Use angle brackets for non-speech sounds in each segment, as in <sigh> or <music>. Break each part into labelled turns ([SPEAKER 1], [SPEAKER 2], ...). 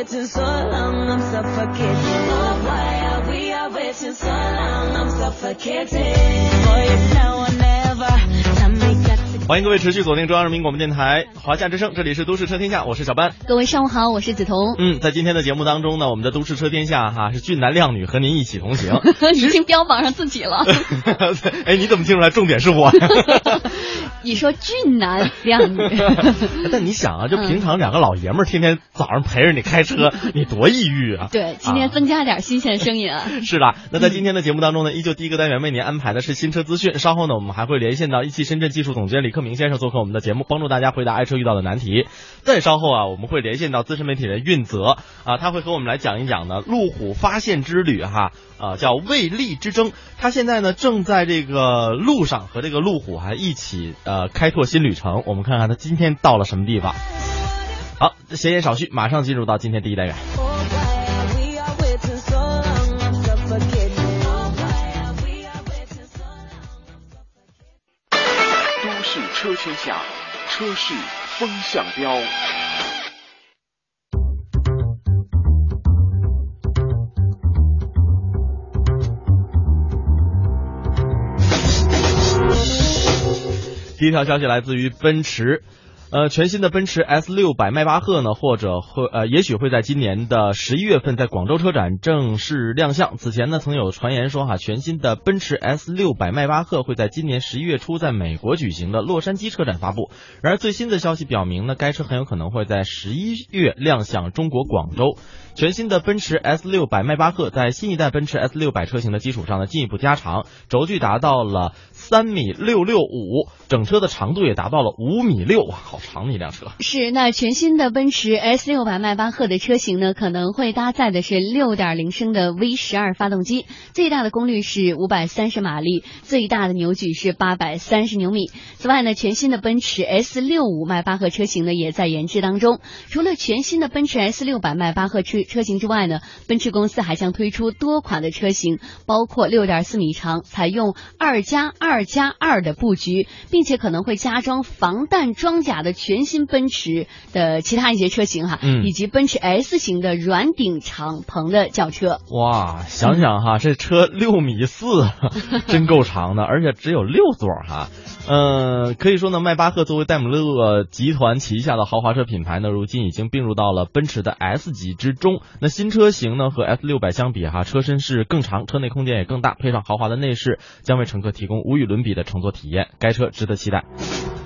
[SPEAKER 1] waiting so long? I'm suffocating. Oh, why are we are waiting so long? I'm suffocating. Boy, it's now or never.
[SPEAKER 2] 欢迎各位持续锁定中央人民广播电台华夏之声，这里是都市车天下，我是小班。
[SPEAKER 3] 各位上午好，我是梓潼。
[SPEAKER 2] 嗯，在今天的节目当中呢，我们的都市车天下哈是俊男靓女和您一起同行。<laughs>
[SPEAKER 3] 已经标榜上自己了。<laughs>
[SPEAKER 2] 哎，你怎么听出来重点是我呀？<laughs>
[SPEAKER 3] 你说俊男靓女，
[SPEAKER 2] 但你想啊，就平常两个老爷们儿天天早上陪着你开车，你多抑郁啊！
[SPEAKER 3] 对，今天增加点新鲜声音啊。
[SPEAKER 2] 是的，那在今天的节目当中呢，依旧第一个单元为您安排的是新车资讯。稍后呢，我们还会连线到一汽深圳技术总监李克明先生做客我们的节目，帮助大家回答爱车遇到的难题。再稍后啊，我们会连线到资深媒体人运泽啊，他会和我们来讲一讲呢路虎发现之旅哈，啊叫为利之争。他现在呢正在这个路上和这个路虎还一起呃开拓新旅程。我们看看他今天到了什么地方。好，闲言少叙，马上进入到今天第一单元。
[SPEAKER 4] 车天下，车市风向标。
[SPEAKER 2] 第一条消息来自于奔驰。呃，全新的奔驰 S 六百迈巴赫呢，或者会呃，也许会在今年的十一月份在广州车展正式亮相。此前呢，曾有传言说哈，全新的奔驰 S 六百迈巴赫会在今年十一月初在美国举行的洛杉矶车展发布。然而最新的消息表明呢，该车很有可能会在十一月亮相中国广州。全新的奔驰 S 六百迈巴赫在新一代奔驰 S 六百车型的基础上呢，进一步加长，轴距达到了三米六六五，整车的长度也达到了五米六，哇，好长的一辆车。
[SPEAKER 3] 是那全新的奔驰 S 六百迈巴赫的车型呢，可能会搭载的是六点零升的 V 十二发动机，最大的功率是五百三十马力，最大的扭矩是八百三十牛米。此外呢，全新的奔驰 S 六五迈巴赫车型呢也在研制当中。除了全新的奔驰 S 六百迈巴赫车车型之外呢，奔驰公司还将推出多款的车型，包括六点四米长，采用二加二加二的布局，并且可能会加装防弹装甲的全新奔驰的其他一些车型哈，
[SPEAKER 2] 嗯
[SPEAKER 3] 以及奔驰 S 型的软顶敞篷的轿车。
[SPEAKER 2] 哇，想想哈，<laughs> 这车六米四，<laughs> 真够长的，而且只有六座哈。嗯，可以说呢，迈巴赫作为戴姆勒集团旗下的豪华车品牌呢，如今已经并入到了奔驰的 S 级之中。那新车型呢和 S 六百相比哈，车身是更长，车内空间也更大，配上豪华的内饰，将为乘客提供无与伦比的乘坐体验。该车值得期待。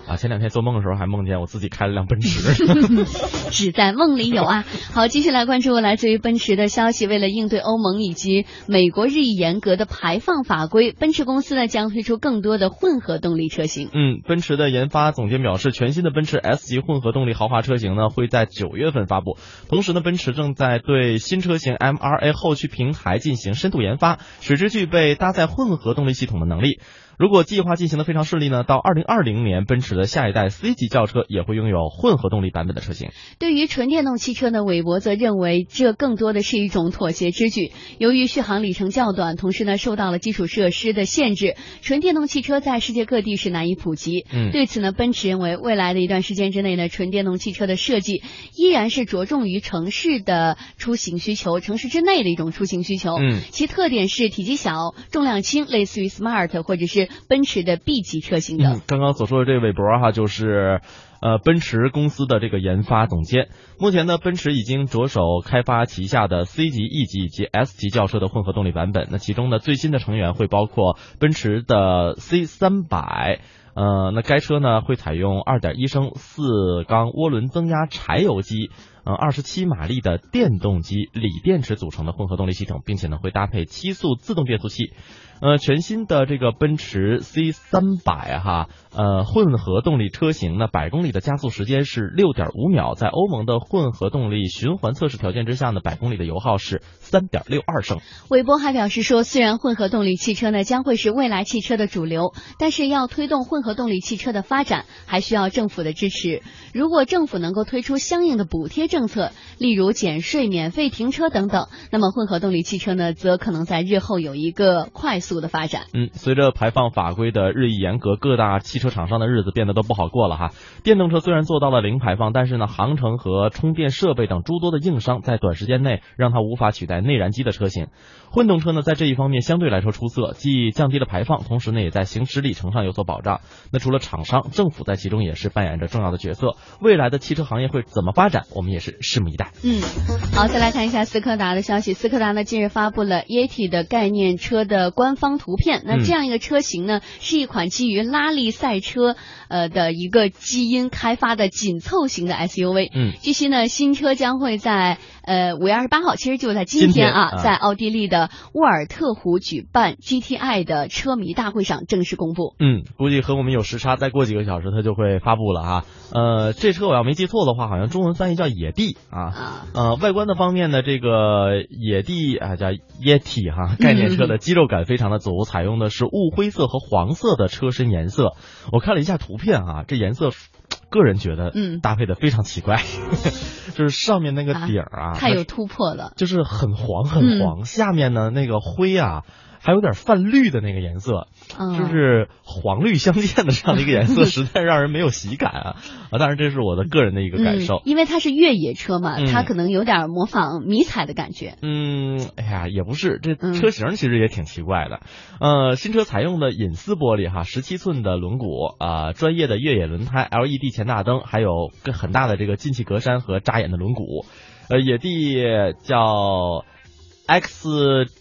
[SPEAKER 2] 啊，前两天做梦的时候还梦见我自己开了辆奔驰。<laughs> <laughs>
[SPEAKER 3] 只在梦里有啊！好，继续来关注来自于奔驰的消息。为了应对欧盟以及美国日益严格的排放法规，奔驰公司呢将推出更多的混合动力车型。
[SPEAKER 2] 嗯，奔驰的研发总监表示，全新的奔驰 S 级混合动力豪华车型呢会在九月份发布。同时呢，奔驰正在对新车型 MRA 后驱平台进行深度研发，使之具备搭载混合动力系统的能力。如果计划进行的非常顺利呢，到二零二零年，奔驰的下一代 C 级轿车也会拥有混合动力版本的车型。
[SPEAKER 3] 对于纯电动汽车呢，韦伯则认为这更多的是一种妥协之举。由于续航里程较短，同时呢受到了基础设施的限制，纯电动汽车在世界各地是难以普及。
[SPEAKER 2] 嗯
[SPEAKER 3] 对此呢，奔驰认为未来的一段时间之内呢，纯电动汽车的设计依然是着重于城市的出行需求，城市之内的一种出行需求。
[SPEAKER 2] 嗯
[SPEAKER 3] 其特点是体积小、重量轻，类似于 Smart 或者是奔驰的 B 级车型
[SPEAKER 2] 的。刚刚所说的这个韦伯哈，就是呃奔驰公司的这个研发总监。目前呢，奔驰已经着手开发旗下的 C 级、E 级以及 S 级轿车的混合动力版本。那其中呢，最新的成员会包括奔驰的 C 三百。呃，那该车呢会采用2.1升四缸涡轮增压柴油机，呃，27马力的电动机锂电池组成的混合动力系统，并且呢会搭配七速自动变速器。呃，全新的这个奔驰 C 三百哈，呃，混合动力车型呢，百公里的加速时间是六点五秒，在欧盟的混合动力循环测试条件之下呢，百公里的油耗是三点六二升。
[SPEAKER 3] 韦伯还表示说，虽然混合动力汽车呢将会是未来汽车的主流，但是要推动混合动力汽车的发展，还需要政府的支持。如果政府能够推出相应的补贴政策，例如减税、免费停车等等。那么混合动力汽车呢，则可能在日后有一个快速的发展。
[SPEAKER 2] 嗯，随着排放法规的日益严格，各大汽车厂商的日子变得都不好过了哈。电动车虽然做到了零排放，但是呢，航程和充电设备等诸多的硬伤，在短时间内让它无法取代内燃机的车型。混动车呢，在这一方面相对来说出色，既降低了排放，同时呢，也在行驶里程上有所保障。那除了厂商，政府在其中也是扮演着重要的角色。未来的汽车行业会怎么发展，我们也拭目以待。
[SPEAKER 3] 嗯，好，再来看一下斯柯达的消息。斯柯达呢，近日发布了 Yeti 的概念车的官方图片。那这样一个车型呢，是一款基于拉力赛车呃的一个基因开发的紧凑型的 SUV。
[SPEAKER 2] 嗯，
[SPEAKER 3] 据悉呢，新车将会在呃五月二十八号，其实就在今
[SPEAKER 2] 今天
[SPEAKER 3] 啊，
[SPEAKER 2] 啊
[SPEAKER 3] 在奥地利的沃尔特湖举办 GTI 的车迷大会上正式公布。
[SPEAKER 2] 嗯，估计和我们有时差，再过几个小时它就会发布了哈。呃，这车我要没记错的话，好像中文翻译叫野地啊。
[SPEAKER 3] 啊，
[SPEAKER 2] 呃，外观的方面呢，这个野地啊叫 Yeti 哈，概念车的肌肉感非常的足，采用的是雾灰色和黄色的车身颜色。我看了一下图片啊，这颜色，个人觉得
[SPEAKER 3] 嗯
[SPEAKER 2] 搭配的非常奇怪，<laughs> 就是上面那个顶儿啊，它
[SPEAKER 3] 太有突破了。
[SPEAKER 2] 就是很黄很
[SPEAKER 3] 嗯
[SPEAKER 2] 黄，下面呢那个灰啊。还有点泛绿的那个颜色，
[SPEAKER 3] 嗯，
[SPEAKER 2] 就是黄绿相间的这样的一个颜色，<laughs> 实在让人没有喜感啊！啊，当然这是我的个人的一个感受
[SPEAKER 3] 嗯。因为它是越野车嘛，
[SPEAKER 2] 嗯
[SPEAKER 3] 它可能有点模仿迷彩的感觉。
[SPEAKER 2] 嗯，哎呀，也不是，这
[SPEAKER 3] 嗯
[SPEAKER 2] 车型其实也挺奇怪的。呃，新车采用的隐私玻璃哈，十七寸的轮毂啊、专业的越野轮胎，LED 前大灯，还有个很大的这个进气格栅和扎眼的轮毂。呃，野地叫 X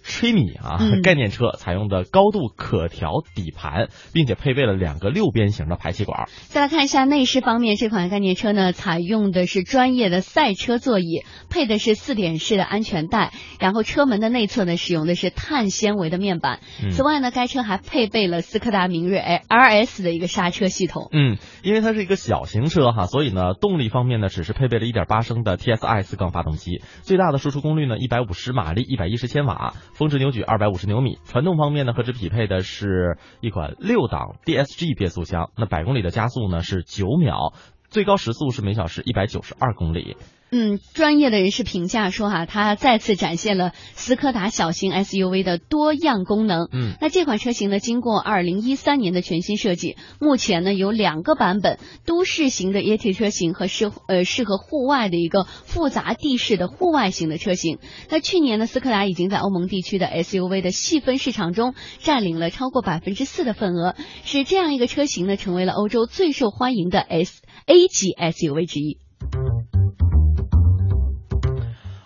[SPEAKER 2] Trimi 啊，
[SPEAKER 3] 嗯
[SPEAKER 2] 概念车采用的高度可调底盘，并且配备了两个六边形的排气管。
[SPEAKER 3] 再来看一下内饰方面，这款概念车呢，采用的是专业的赛车座椅，配的是四点式的安全带，然后车门的内侧呢，使用的是碳纤维的面板。
[SPEAKER 2] 嗯
[SPEAKER 3] 此外呢，该车还配备了斯柯达明锐 RS 的一个刹车系统。
[SPEAKER 2] 嗯，因为它是一个小型车哈，所以呢，动力方面呢，只是配备了1.8升的 TSI 四缸发动机，最大的输出功率呢150马力一百一十千瓦，峰值扭矩二百五十牛米。传动方面呢，和之匹配的是一款六档 DSG 变速箱，那百公里的加速呢是九秒，最高时速是每小时一百九十二公里。
[SPEAKER 3] 嗯，专业的人士评价说哈、它再次展现了斯柯达小型 SUV 的多样功能。
[SPEAKER 2] 嗯
[SPEAKER 3] 那这款车型呢，经过二零一三年的全新设计，目前呢有两个版本，都市型的 Yeti 车型和适呃适合户外的一个复杂地势的户外型的车型。那去年呢，斯柯达已经在欧盟地区的 SUV 的细分市场中占领了超过百分之四的份额，使这样一个车型呢成为了欧洲最受欢迎的 S A 级 SUV 之一。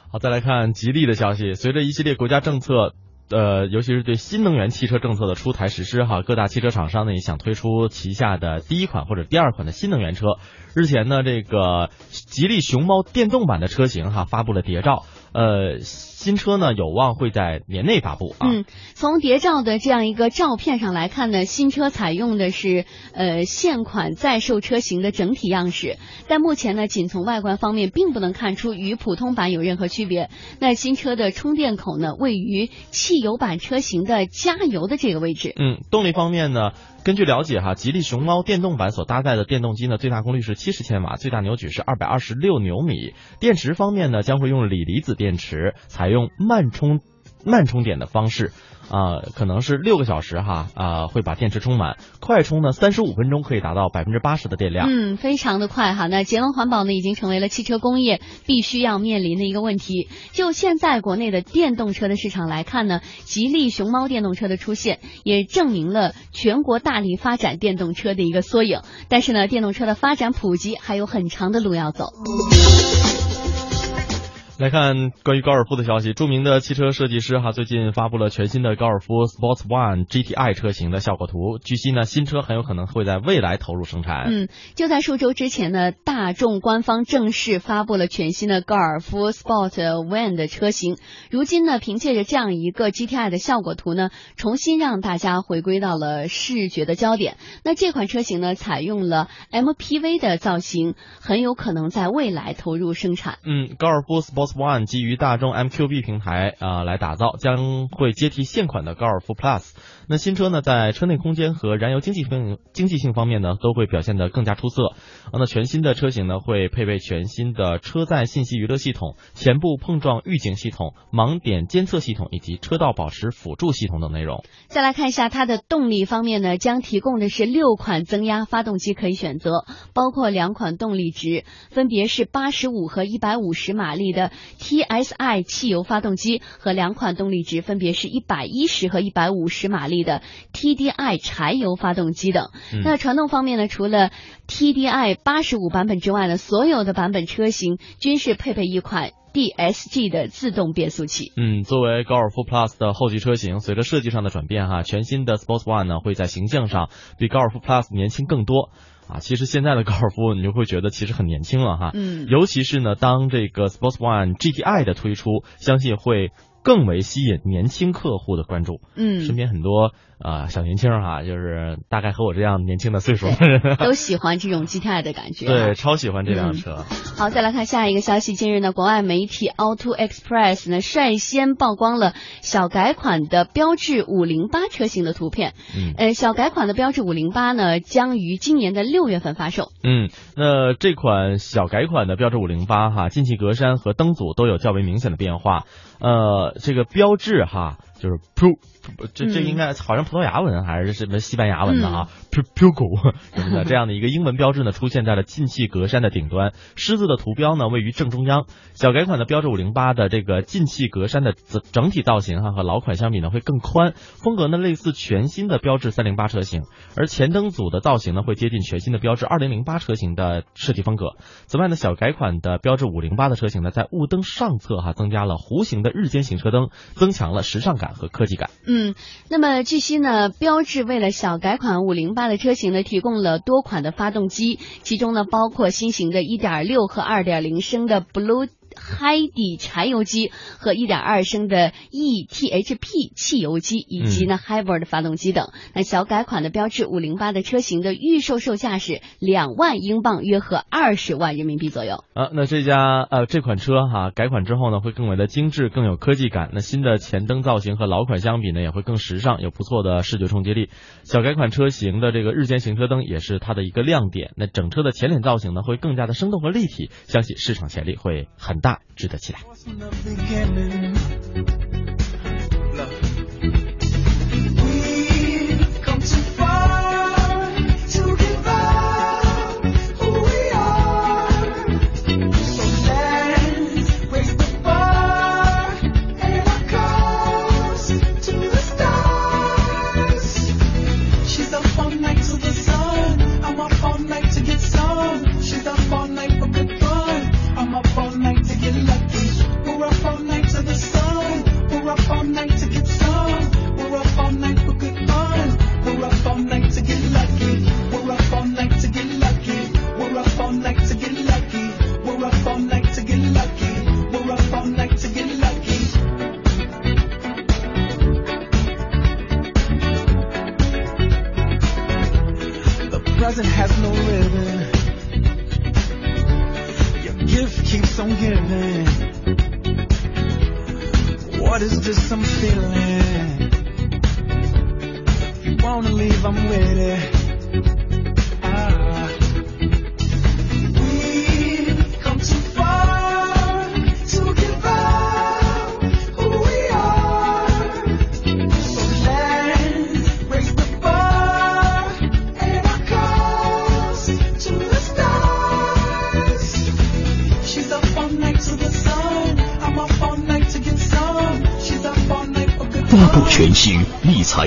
[SPEAKER 2] 好，再来看吉利的消息。随着一系列国家政策，呃，尤其是对新能源汽车政策的出台实施，哈，各大汽车厂商呢也想推出旗下的第一款或者第二款的新能源车。日前呢，这个吉利熊猫电动版的车型哈发布了谍照，呃，新车呢有望会在年内发布啊。
[SPEAKER 3] 嗯，从谍照的这样一个照片上来看呢，新车采用的是呃现款在售车型的整体样式，但目前呢，仅从外观方面并不能看出与普通版有任何区别。那新车的充电口呢，位于汽油版车型的加油的这个位置。
[SPEAKER 2] 嗯，动力方面呢，根据了解哈，吉利熊猫电动版所搭载的电动机呢，最大功率是七十千瓦，最大扭矩是二百二十六牛米。电池方面呢，将会用锂离子电池，采用慢充慢充电的方式。啊、可能是六个小时哈，啊、会把电池充满。快充呢，三十五分钟可以达到百分之八十的电量。
[SPEAKER 3] 嗯，非常的快哈。那节能环保呢，已经成为了汽车工业必须要面临的一个问题。就现在国内的电动车的市场来看呢，吉利熊猫电动车的出现，也证明了全国大力发展电动车的一个缩影。但是呢，电动车的发展普及还有很长的路要走。
[SPEAKER 2] 来看关于高尔夫的消息，著名的汽车设计师哈最近发布了全新的高尔夫 Sports One GTI 车型的效果图。据悉呢，新车很有可能会在未来投入生产。
[SPEAKER 3] 嗯，就在数周之前呢，大众官方正式发布了全新的高尔夫 Sport One 的车型。如今呢，凭借着这样一个 GTI 的效果图呢，重新让大家回归到了视觉的焦点。那这款车型呢，采用了 MPV 的造型，很有可能在未来投入生产。
[SPEAKER 2] 嗯，高尔夫 Sports One 基于大众 MQB 平台啊、来打造，将会接替现款的高尔夫 Plus。那新车呢，在车内空间和燃油经济性经济性方面呢，都会表现得更加出色。啊，那全新的车型呢，会配备全新的车载信息娱乐系统、前部碰撞预警系统、盲点监测系统以及车道保持辅助系统等内容。
[SPEAKER 3] 再来看一下它的动力方面呢，将提供的是六款增压发动机可以选择，包括两款动力值，分别是八十五和一百五十马力的 TSI 汽油发动机和两款动力值，分别是一百一十和一百五十马力的 TDI 柴油发动机等。
[SPEAKER 2] 嗯
[SPEAKER 3] 那传动方面呢，除了 TDI 八十五版本之外呢，所有的版本车型均是配备一款 DSG 的自动变速器。
[SPEAKER 2] 嗯，作为高尔夫 Plus 的后继车型，随着设计上的转变哈，全新的 Sports One 呢会在形象上比高尔夫 Plus 年轻更多。啊，其实现在的高尔夫你就会觉得其实很年轻了哈，
[SPEAKER 3] 嗯
[SPEAKER 2] 尤其是呢，当这个 Sports One GTI 的推出，相信会更为吸引年轻客户的关注。
[SPEAKER 3] 嗯，
[SPEAKER 2] 身边很多啊、呃小年轻儿哈，就是大概和我这样年轻的岁数的人，<laughs>
[SPEAKER 3] 都喜欢这种 GTI 的感觉、啊。
[SPEAKER 2] 对，超喜欢这辆车。
[SPEAKER 3] 好，再来看下一个消息。近日呢，国外媒体 Auto Express 呢率先曝光了小改款的标致五零八车型的图片。
[SPEAKER 2] 嗯
[SPEAKER 3] 呃，小改款的标致五零八呢，将于今年的六月份发售。
[SPEAKER 2] 嗯，那这款小改款的标致五零八哈，进气格栅和灯组都有较为明显的变化。呃，这个标志哈，就是 Pro，这这
[SPEAKER 3] 嗯
[SPEAKER 2] 应该好像葡萄牙文还是什么西班牙文的啊、p u g o 什么的这样的一个英文标志呢，出现在了进气格栅的顶端，狮子的图标呢位于正中央。小改款的标致五零八的这个进气格栅的整整体造型哈和老款相比呢会更宽，风格呢类似全新的标致三零八车型，而前灯组的造型呢会接近全新的标致二零零八车型的设计风格。此外呢，小改款的标致五零八的车型呢，在雾灯上侧哈增加了弧形的日间行车灯，增强了时尚感和科技感。
[SPEAKER 3] 嗯，那么据悉呢，标致为了小改款五零八的车型呢，提供了多款的发动机，其中呢包括新型的一点六和二点零升的 Blue。嗨底柴油机和1.2升的 eTHP 汽油机，以及呢 Hybrid 发动机等。那小改款的标致508的车型的预售售价是两万英镑，约合二十万人民币左右。
[SPEAKER 2] 啊，那这家呃这款车哈改款之后呢，会更为的精致，更有科技感。那新的前灯造型和老款相比呢，也会更时尚，有不错的视觉冲击力。小改款车型的这个日间行车灯也是它的一个亮点。那整车的前脸造型呢，会更加的生动和立体，相信市场潜力会很大，值得期待。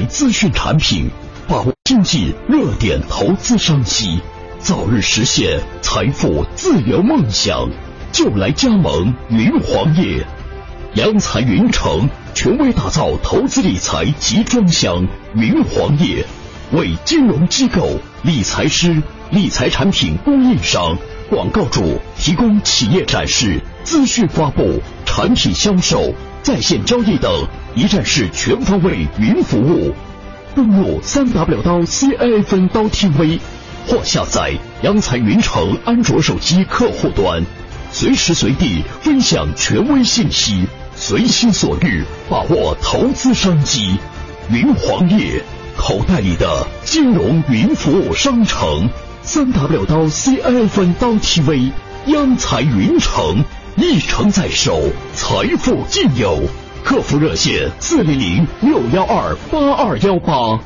[SPEAKER 5] 资讯产品，把握经济热点投资商机，早日实现财富自由梦想，就来加盟云黄业。洋财云城权威打造投资理财集装箱云黄业，为金融机构、理财师、理财产品供应商、广告主提供企业展示、资讯发布、产品销售、在线交易等一站式全方位云服务。登录三 w 刀 cafn 刀 TV 或下载央财云城安卓手机客户端，随时随地分享权威信息，随心所欲把握投资商机。云黄页，口袋里的金融云服务商城。三 W 刀 CIFN 刀 TV，央财云城，一城在手，财富尽有。客服热线四零零六幺二八二幺八。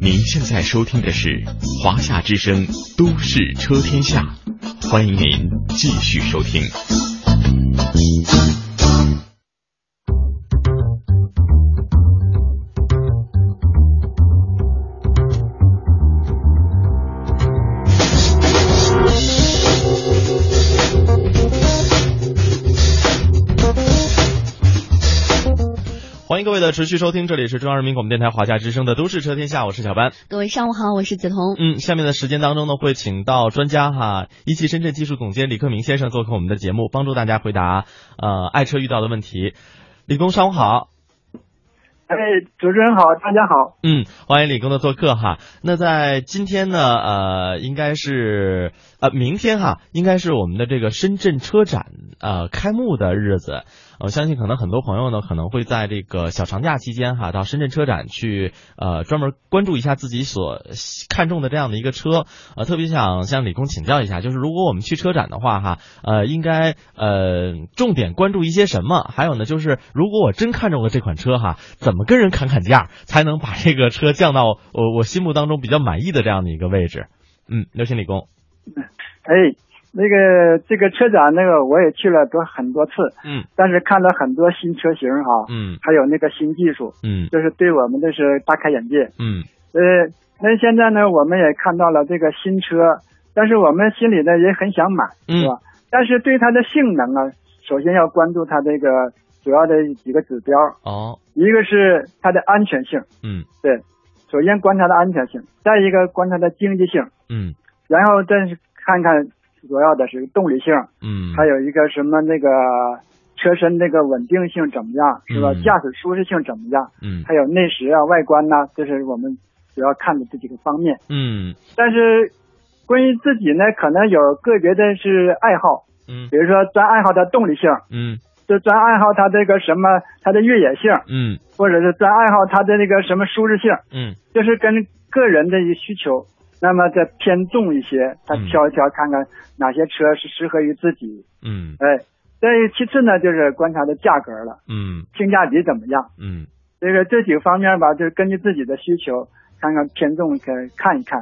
[SPEAKER 6] 您现在收听的是华夏之声《都市车天下》，欢迎您继续收听。
[SPEAKER 2] 迎各位的持续收听，这里是中央人民广播电台华夏之声的《都市车天下》，我是小班。
[SPEAKER 3] 各位上午好，我是梓潼。
[SPEAKER 2] 嗯，下面的时间当中呢，会请到专家哈，一汽深圳技术总监李克明先生做客我们的节目，帮助大家回答呃爱车遇到的问题。李工上午好。
[SPEAKER 7] 哎，主持人好，大家好。
[SPEAKER 2] 嗯，欢迎李工的做客哈。那在今天呢，呃，应该是呃明天哈，应该是我们的这个深圳车展呃开幕的日子。我相信可能很多朋友呢，可能会在这个小长假期间哈，到深圳车展去呃专门关注一下自己所看中的这样的一个车。呃，特别想向李工请教一下，就是如果我们去车展的话哈，呃，应该呃重点关注一些什么？还有呢，就是如果我真看中了这款车哈，怎么跟人砍砍价，才能把这个车降到我我心目当中比较满意的这样的一个位置？嗯，有请李工。<laughs>
[SPEAKER 7] 哎，那个这个车展，那个我也去了多很多次，
[SPEAKER 2] 嗯。
[SPEAKER 7] 但是看了很多新车型哈，
[SPEAKER 2] 嗯。
[SPEAKER 7] 还有那个新技术，
[SPEAKER 2] 嗯。
[SPEAKER 7] 就是对我们这是大开眼界。
[SPEAKER 2] 嗯。
[SPEAKER 7] 呃，那现在呢，我们也看到了这个新车，但是我们心里呢也很想买，
[SPEAKER 2] 嗯
[SPEAKER 7] 是吧？但是对它的性能啊，首先要关注它这个主要的几个指标，
[SPEAKER 2] 哦。
[SPEAKER 7] 一个是它的安全性，
[SPEAKER 2] 嗯。
[SPEAKER 7] 对，首先观察它的安全性，再一个观察它的经济性，
[SPEAKER 2] 嗯
[SPEAKER 7] 然后再是看看主要的是动力性，
[SPEAKER 2] 嗯，
[SPEAKER 7] 还有一个什么那个车身那个稳定性怎么样，是吧？
[SPEAKER 2] 嗯。
[SPEAKER 7] 驾驶舒适性怎么样？
[SPEAKER 2] 嗯。
[SPEAKER 7] 还有内饰啊、外观呐、这是我们主要看的这几个方面。
[SPEAKER 2] 嗯。
[SPEAKER 7] 但是关于自己呢，可能有个别的是爱好，
[SPEAKER 2] 嗯。
[SPEAKER 7] 比如说专爱好它动力性，
[SPEAKER 2] 嗯。
[SPEAKER 7] 就专爱好它这个什么它的越野性，
[SPEAKER 2] 嗯。
[SPEAKER 7] 或者是专爱好它的那个什么舒适性，
[SPEAKER 2] 嗯。
[SPEAKER 7] 就是跟个人的一个需求，那么再偏重一些，他
[SPEAKER 2] 嗯
[SPEAKER 7] 挑一挑看看哪些车是适合于自己。
[SPEAKER 2] 嗯
[SPEAKER 7] 哎，再其次呢，就是观察的价格了，
[SPEAKER 2] 嗯
[SPEAKER 7] 性价比怎么样？
[SPEAKER 2] 嗯
[SPEAKER 7] 这个这几个方面吧，就是根据自己的需求，看看偏重可看一看，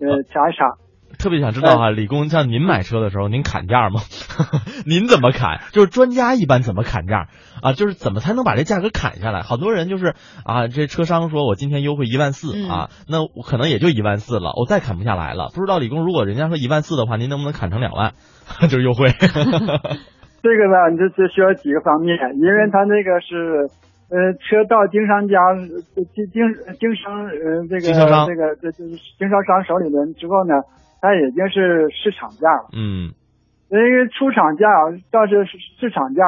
[SPEAKER 7] 呃，查一查。
[SPEAKER 2] 特别想知道哈，李工，像您买车的时候，您砍价吗？<laughs> 您怎么砍？就是专家一般怎么砍价啊？就是怎么才能把这价格砍下来？好多人就是啊，这车商说我今天优惠一万四
[SPEAKER 3] 嗯
[SPEAKER 2] 啊，那我可能也就一万四了，我再砍不下来了。不知道李工，如果人家说一万四的话，您能不能砍成两万？<laughs> 就是优惠。<laughs>
[SPEAKER 7] 这个呢，这这需要几个方面，因为他那个是，呃，车到经商家、呃经经经商呃这个
[SPEAKER 2] 经销商
[SPEAKER 7] 这个这这经销商手里边之后呢，它已经是市场价了。
[SPEAKER 2] 嗯
[SPEAKER 7] 因为出厂价倒是市市场价，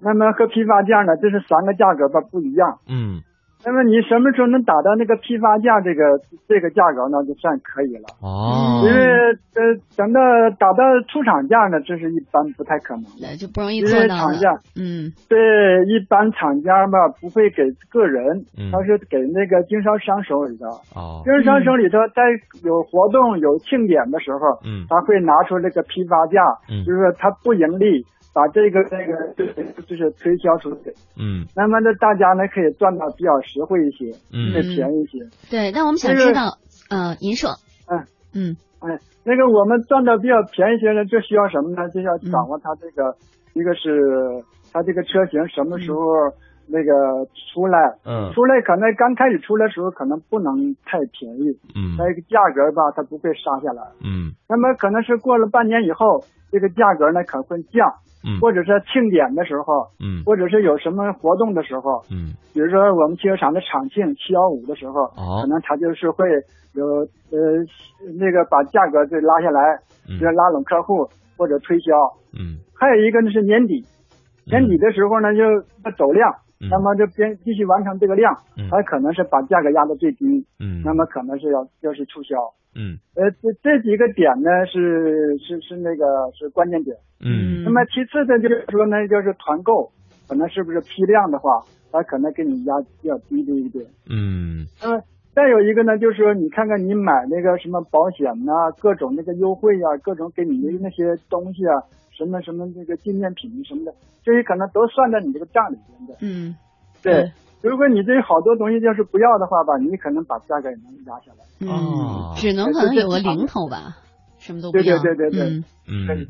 [SPEAKER 7] 那么和批发价呢，这是三个价格吧不一样。
[SPEAKER 2] 嗯
[SPEAKER 7] 那么你什么时候能打到那个批发价这个这个价格呢，就算可以了。
[SPEAKER 2] 哦
[SPEAKER 7] 因为呃，等到打到出厂价呢，这是一般不太可能的。
[SPEAKER 3] 就不容易
[SPEAKER 7] 因为
[SPEAKER 3] 做到了
[SPEAKER 7] 厂价。
[SPEAKER 3] 嗯
[SPEAKER 7] 对，一般厂家嘛不会给个人
[SPEAKER 2] 嗯，
[SPEAKER 7] 他是给那个经销商手里头。
[SPEAKER 2] 哦
[SPEAKER 7] 经销商手里头，在有活动、有庆典的时候，
[SPEAKER 2] 嗯
[SPEAKER 7] 他会拿出这个批发价，
[SPEAKER 2] 嗯
[SPEAKER 7] 就是说他不盈利，把这个那个就是就是推销出去。
[SPEAKER 2] 嗯
[SPEAKER 7] 慢慢的，大家呢可以赚到比较实惠一些，
[SPEAKER 2] 嗯
[SPEAKER 7] 会便宜一些。
[SPEAKER 3] 对，那我们想
[SPEAKER 7] 这个
[SPEAKER 3] 知道，呃，您说，
[SPEAKER 7] 嗯
[SPEAKER 3] 嗯
[SPEAKER 7] 哎，那个我们赚的比较便宜些呢，就需要什么呢？就要
[SPEAKER 3] 嗯
[SPEAKER 7] 掌握它这个，一个是它这个车型什么时候那个出来，
[SPEAKER 2] 嗯。
[SPEAKER 7] 出来可能刚开始出来的时候可能不能太便宜，
[SPEAKER 2] 嗯。
[SPEAKER 7] 它这个价格吧它不会杀下来，
[SPEAKER 2] 嗯。
[SPEAKER 7] 那么可能是过了半年以后，这个价格呢可能会降，
[SPEAKER 2] 嗯。
[SPEAKER 7] 或者是庆典的时候，
[SPEAKER 2] 嗯。
[SPEAKER 7] 或者是有什么活动的时候，
[SPEAKER 2] 嗯。
[SPEAKER 7] 比如说我们汽车厂的厂庆七幺五的时候，
[SPEAKER 2] 哦。
[SPEAKER 7] 可能它就是会有呃那个把价格就拉下来，
[SPEAKER 2] 嗯。
[SPEAKER 7] 就是拉拢客户或者推销。
[SPEAKER 2] 嗯。
[SPEAKER 7] 还有一个呢是年底，年底的时候呢就走量，
[SPEAKER 2] 嗯
[SPEAKER 7] 那么就边继续完成这个量，
[SPEAKER 2] 嗯
[SPEAKER 7] 它可能是把价格压到最低，
[SPEAKER 2] 嗯
[SPEAKER 7] 那么可能是要要是促销。
[SPEAKER 2] 嗯
[SPEAKER 7] 呃，这这几个点呢是是是那个是关键点。
[SPEAKER 2] 嗯
[SPEAKER 7] 那么其次呢就是说呢，就是团购，可能是不是批量的话，它可能给你压比较低的一点。
[SPEAKER 2] 嗯
[SPEAKER 7] 那么再有一个呢，就是说你看看你买那个什么保险呐、各种那个优惠呀、各种给你的那些东西啊，什么什么这个纪念品什么的，这些可能都算在你这个账里边的。
[SPEAKER 3] 嗯，
[SPEAKER 7] 对，如果你这好多东西要是不要的话吧，你可能把价格也能压下来。
[SPEAKER 2] 哦
[SPEAKER 3] 嗯，只能可能有个零头吧，什么都不
[SPEAKER 7] 对对。对对对
[SPEAKER 3] 嗯
[SPEAKER 2] 嗯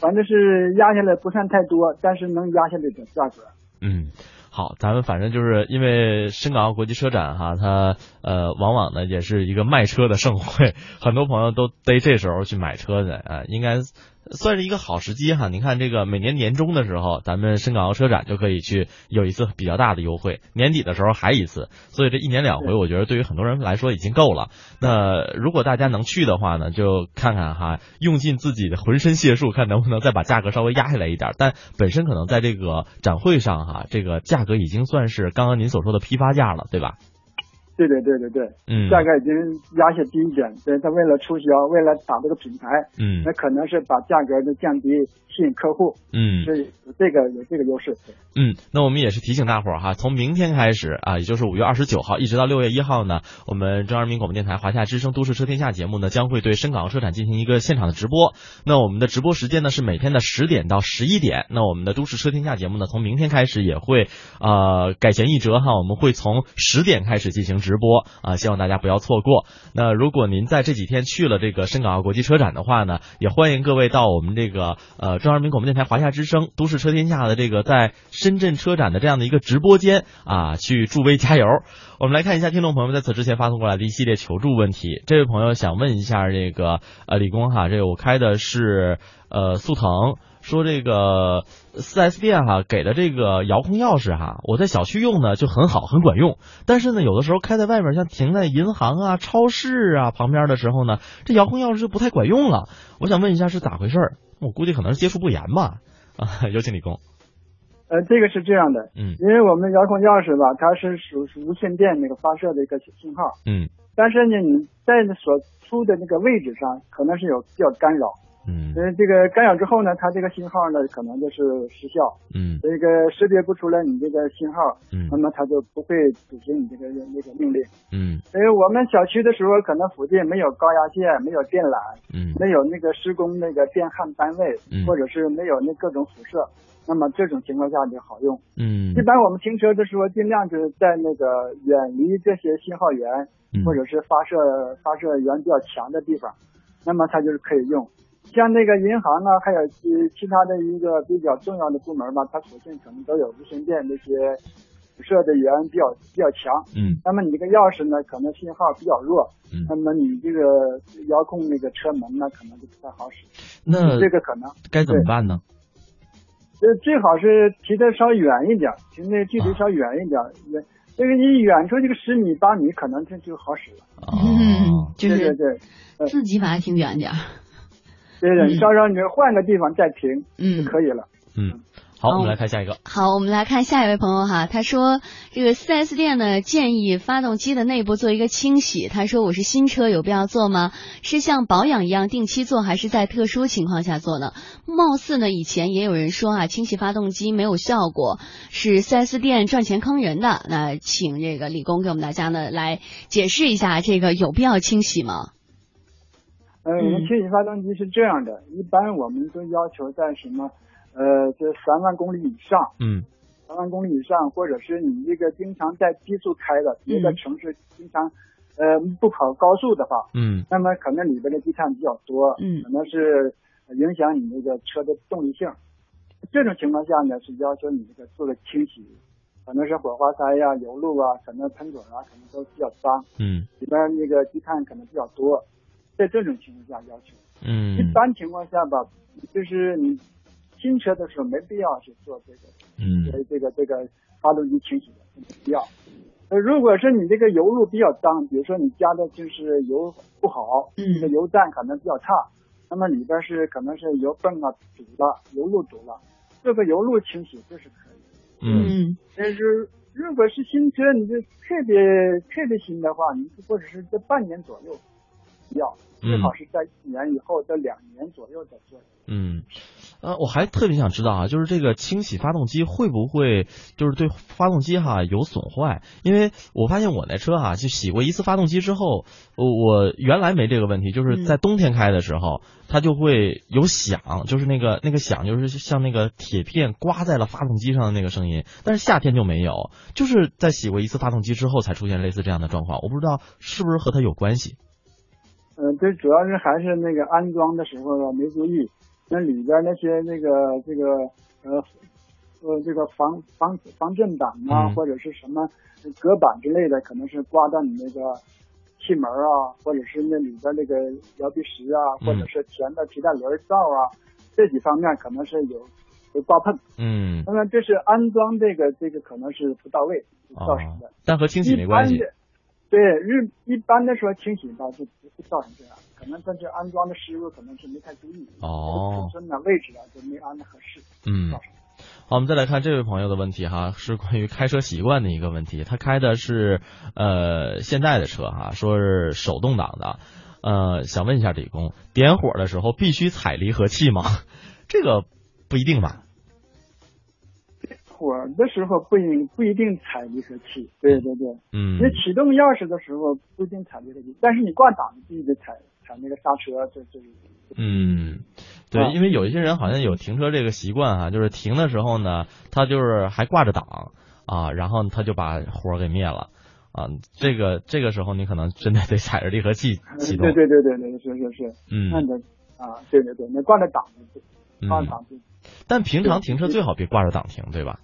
[SPEAKER 7] 反正是压下来不算太多，但是能压下来的价格。
[SPEAKER 2] 嗯。好，咱们反正就是因为深港澳国际车展哈，它呃往往呢也是一个卖车的盛会，很多朋友都逮这时候去买车的啊、应该算是一个好时机哈。你看这个每年年中的时候，咱们深港澳车展就可以去有一次比较大的优惠，年底的时候还一次，所以这一年两回，我觉得对于很多人来说已经够了。那如果大家能去的话呢，就看看哈，用尽自己的浑身解数，看能不能再把价格稍微压下来一点。但本身可能在这个展会上哈，这个价格已经算是刚刚您所说的批发价了，对吧？
[SPEAKER 7] 对对对对对，
[SPEAKER 2] 嗯
[SPEAKER 7] 价格已经压下低一点。对，他为了促销，为了打这个品牌，
[SPEAKER 2] 嗯
[SPEAKER 7] 那可能是把价格就降低，吸引客户，
[SPEAKER 2] 嗯
[SPEAKER 7] 所以这个有这个优势。对
[SPEAKER 2] 嗯，那我们也是提醒大伙儿哈，从明天开始啊，也就是五月二十九号一直到六月一号呢，我们中央人民广播电台华夏之声都市车天下节目呢将会对深港澳车展进行一个现场的直播。那我们的直播时间呢是每天的十点到十一点。那我们的都市车天下节目呢，从明天开始也会呃改弦易辙哈，我们会从十点开始进行直播啊，希望大家不要错过。那如果您在这几天去了这个深港澳国际车展的话呢，也欢迎各位到我们这个呃中央人民广播电台华夏之声都市车天下的这个在深圳车展的这样的一个直播间啊，去助威加油。我们来看一下听众朋友们在此之前发送过来的一系列求助问题。这位朋友想问一下这个呃李工哈，这个我开的是呃速腾。说这个四 S 店哈、给的这个遥控钥匙哈、我在小区用呢就很好很管用，但是呢有的时候开在外面，像停在银行啊、超市啊旁边的时候呢，这遥控钥匙就不太管用了。我想问一下是咋回事儿？我估计可能是接触不严吧。啊，有请李工。
[SPEAKER 7] 呃，这个是这样的，
[SPEAKER 2] 嗯
[SPEAKER 7] 因为我们遥控钥匙吧，它是属属无线电那个发射的一个信号，
[SPEAKER 2] 嗯
[SPEAKER 7] 但是呢，你在所处的那个位置上可能是有比较干扰，
[SPEAKER 2] 嗯。
[SPEAKER 7] 因为，这个干扰之后呢，它这个信号呢可能就是失效，
[SPEAKER 2] 嗯。
[SPEAKER 7] 这个识别不出来你这个信号，
[SPEAKER 2] 嗯。
[SPEAKER 7] 那么它就不会执行你这个那个命令。
[SPEAKER 2] 嗯。
[SPEAKER 7] 所以我们小区的时候，可能附近没有高压线，没有电缆，
[SPEAKER 2] 嗯。
[SPEAKER 7] 没有那个施工那个电焊单位，
[SPEAKER 2] 嗯。
[SPEAKER 7] 或者是没有那各种辐射，那么这种情况下就好用。
[SPEAKER 2] 嗯。
[SPEAKER 7] 一般我们停车的时候，尽量就是在那个远离这些信号源，
[SPEAKER 2] 嗯。
[SPEAKER 7] 或者是发射发射源比较强的地方，那么它就是可以用。像那个银行呢，还有其其他的一个比较重要的部门吧，它附近可能都有无线电那些辐射的源比较比较强。
[SPEAKER 2] 嗯
[SPEAKER 7] 那么你这个钥匙呢，可能信号比较弱，
[SPEAKER 2] 嗯
[SPEAKER 7] 那么你这个遥控那个车门呢，可能就不太好使。
[SPEAKER 2] 那
[SPEAKER 7] 这个可能
[SPEAKER 2] 该怎么办呢？
[SPEAKER 7] 呃，最好是提的稍远一点，提那距离稍远一点，远、这个你远处这个十米八米，可能就就好使了。
[SPEAKER 2] 哦，<laughs>
[SPEAKER 3] 就是
[SPEAKER 7] 对对对，
[SPEAKER 3] 自己把它停远点儿。
[SPEAKER 7] 稍稍你换个地方再停
[SPEAKER 3] 嗯
[SPEAKER 7] 就可以了。
[SPEAKER 2] 嗯，好，我们来看下一个。
[SPEAKER 3] 好，我们来看下一位朋友哈，他说这个四 S 店呢建议发动机的内部做一个清洗。他说我是新车，有必要做吗？是像保养一样定期做，还是在特殊情况下做呢？貌似呢以前也有人说啊，清洗发动机没有效果，是四 S 店赚钱坑人的。那请这个李工给我们大家呢来解释一下，这个有必要清洗吗？
[SPEAKER 7] 呃，我们清洗发动机是这样的，一般我们都要求在什么，呃，这三万公里以上，
[SPEAKER 2] 嗯。
[SPEAKER 7] 三万公里以上，或者是你这个经常在低速开的，别的城市经常，呃，不跑高速的话，
[SPEAKER 2] 嗯。
[SPEAKER 7] 那么可能里边的积碳比较多，
[SPEAKER 3] 嗯。
[SPEAKER 7] 可能是影响你那个车的动力性。这种情况下呢，是要求你这个做个清洗，可能是火花塞呀、油路啊，可能喷嘴啊，可能都比较脏，
[SPEAKER 2] 嗯。
[SPEAKER 7] 里边那个积碳可能比较多。在这种情况下要求，
[SPEAKER 2] 嗯。
[SPEAKER 7] 一般情况下吧，就是你新车的时候没必要去做这个
[SPEAKER 2] 嗯。
[SPEAKER 7] 呃这个这个发动机清洗的，没必要。呃，如果是你这个油路比较脏，比如说你加的就是油不好，
[SPEAKER 3] 嗯。
[SPEAKER 7] 这个油站可能比较差，那么里边是可能是油泵啊堵了，油路堵了，这个油路清洗这是可以。
[SPEAKER 2] 嗯。
[SPEAKER 7] 但是如果是新车，你就特别特别新的话，你或者是在半年左右要，最好是在一年以后的两年左右再做。
[SPEAKER 2] 嗯，呃，我还特别想知道啊，就是这个清洗发动机会不会就是对发动机哈有损坏？因为我发现我那车哈，就洗过一次发动机之后，我我原来没这个问题，就是在冬天开的时候，它就会有响，就是那个那个响，就是像那个铁片刮在了发动机上的那个声音。但是夏天就没有，就是在洗过一次发动机之后才出现类似这样的状况，我不知道是不是和它有关系。
[SPEAKER 7] 嗯，这主要是还是那个安装的时候啊没注意，那里边那些那个这个呃呃这个防防防震板啊，
[SPEAKER 2] 嗯
[SPEAKER 7] 或者是什么隔板之类的，可能是刮到你那个气门啊，或者是那里边那个摇臂石啊，或者是前的皮带轮罩啊，这几方面可能是有有刮碰。
[SPEAKER 2] 嗯，
[SPEAKER 7] 那么这是安装这个这个可能是不到位造成的。
[SPEAKER 2] 但和清洗没关系
[SPEAKER 7] 一般的。对，日一般的说清洗吧就不会造成这样，可能它这安装的师傅可能是没太注意，
[SPEAKER 2] 哦
[SPEAKER 7] 尺寸呢位置啊就没安的合适。
[SPEAKER 2] 嗯，好，我们再来看这位朋友的问题哈，是关于开车习惯的一个问题。他开的是呃现在的车哈，说是手动挡的，呃，想问一下李工，点火的时候必须踩离合器吗？这个不一定吧？
[SPEAKER 7] 火的时候不一不一定踩离合器，对对对，
[SPEAKER 2] 嗯。
[SPEAKER 7] 你启动钥匙的时候不一定踩离合器，但是你挂档必须得踩踩那个刹车，这这
[SPEAKER 2] 嗯，对，
[SPEAKER 7] 啊。
[SPEAKER 2] 因为有一些人好像有停车这个习惯哈，就是停的时候呢，他就是还挂着档啊，然后他就把火给灭了啊，这个这个时候你可能真的得踩着离合器启动。
[SPEAKER 7] 对对对对对是是是，
[SPEAKER 2] 嗯。
[SPEAKER 7] 那得啊，对对对，那挂着档就挂档就
[SPEAKER 2] 但平常停车最好别挂着档停，对吧？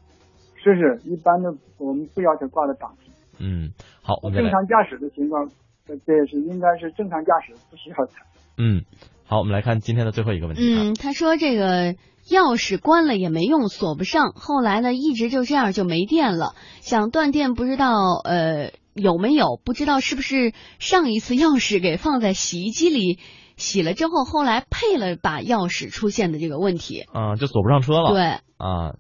[SPEAKER 7] 是是，一般的我们不要求挂的档停。
[SPEAKER 2] 嗯，好，我们，
[SPEAKER 7] 正常驾驶的情况，这这也是应该是正常驾驶不需要踩。
[SPEAKER 2] 嗯，好，我们来看今天的最后一个问题啊。
[SPEAKER 3] 嗯，他说这个钥匙关了也没用，锁不上。后来呢，一直就这样就没电了。想断电，不知道呃有没有，不知道是不是上一次钥匙给放在洗衣机里洗了之后，后来配了把钥匙出现的这个问题。
[SPEAKER 2] 啊、就锁不上车了。
[SPEAKER 3] 对，
[SPEAKER 2] 啊，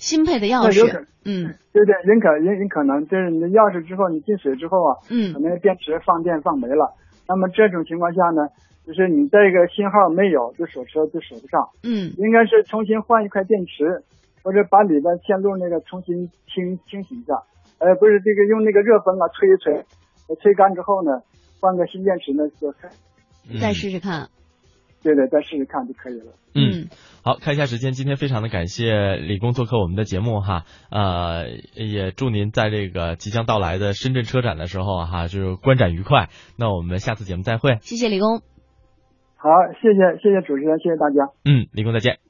[SPEAKER 3] 新配的钥匙嗯
[SPEAKER 7] 对对，也可也也可能就是你的钥匙之后你进水之后啊，
[SPEAKER 3] 嗯
[SPEAKER 7] 可能电池放电放没了。那么这种情况下呢，就是你这个信号没有，就锁车就锁不上，
[SPEAKER 3] 嗯
[SPEAKER 7] 应该是重新换一块电池，或者把里边线路那个重新清清洗一下。呃，不是这个用那个热风啊吹一吹，呃吹干之后呢，换个新电池呢就
[SPEAKER 3] 再试试看。
[SPEAKER 7] 对对，再试试看就可以了。
[SPEAKER 2] 嗯，好，看一下时间，今天非常的感谢李工做客我们的节目哈，呃，也祝您在这个即将到来的深圳车展的时候哈，就是观展愉快。那我们下次节目再会。
[SPEAKER 3] 谢谢李工。
[SPEAKER 7] 好，谢谢谢谢主持人，谢谢大家。
[SPEAKER 2] 嗯，李工再见。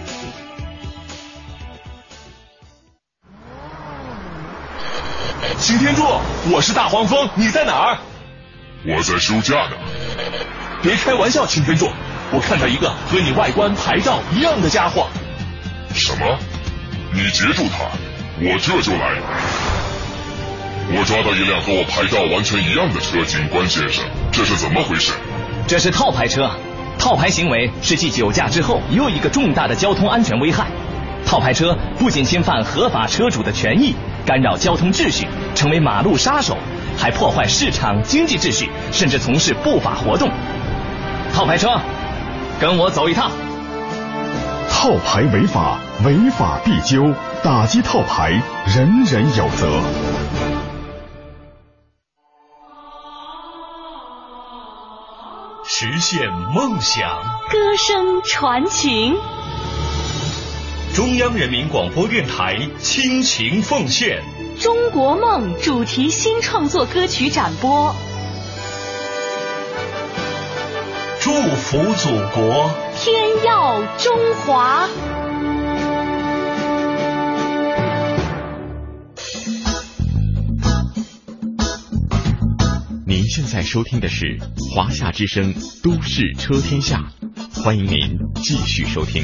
[SPEAKER 8] 擎天柱，我是大黄蜂，你在哪儿？
[SPEAKER 9] 我在休假呢。
[SPEAKER 8] 别开玩笑，擎天柱，我看到一个和你外观牌照一样的家伙。
[SPEAKER 9] 什么？你截住他，我这就来。我抓到一辆和我牌照完全一样的车，警官先生，这是怎么回事？
[SPEAKER 10] 这是套牌车，套牌行为是继酒驾之后又一个重大的交通安全危害。套牌车不仅侵犯合法车主的权益，干扰交通秩序，成为马路杀手，还破坏市场经济秩序，甚至从事不法活动。套牌车，跟我走一趟。
[SPEAKER 5] 套牌违法，违法必究，打击套牌，人人有责。
[SPEAKER 11] 实现梦想，
[SPEAKER 12] 歌声传情。
[SPEAKER 11] 中央人民广播电台倾情奉献《
[SPEAKER 12] 中国梦》主题新创作歌曲展播，
[SPEAKER 11] 祝福祖国，
[SPEAKER 12] 天耀中华。
[SPEAKER 6] 您现在收听的是华夏之声《都市车天下》，欢迎您继续收听。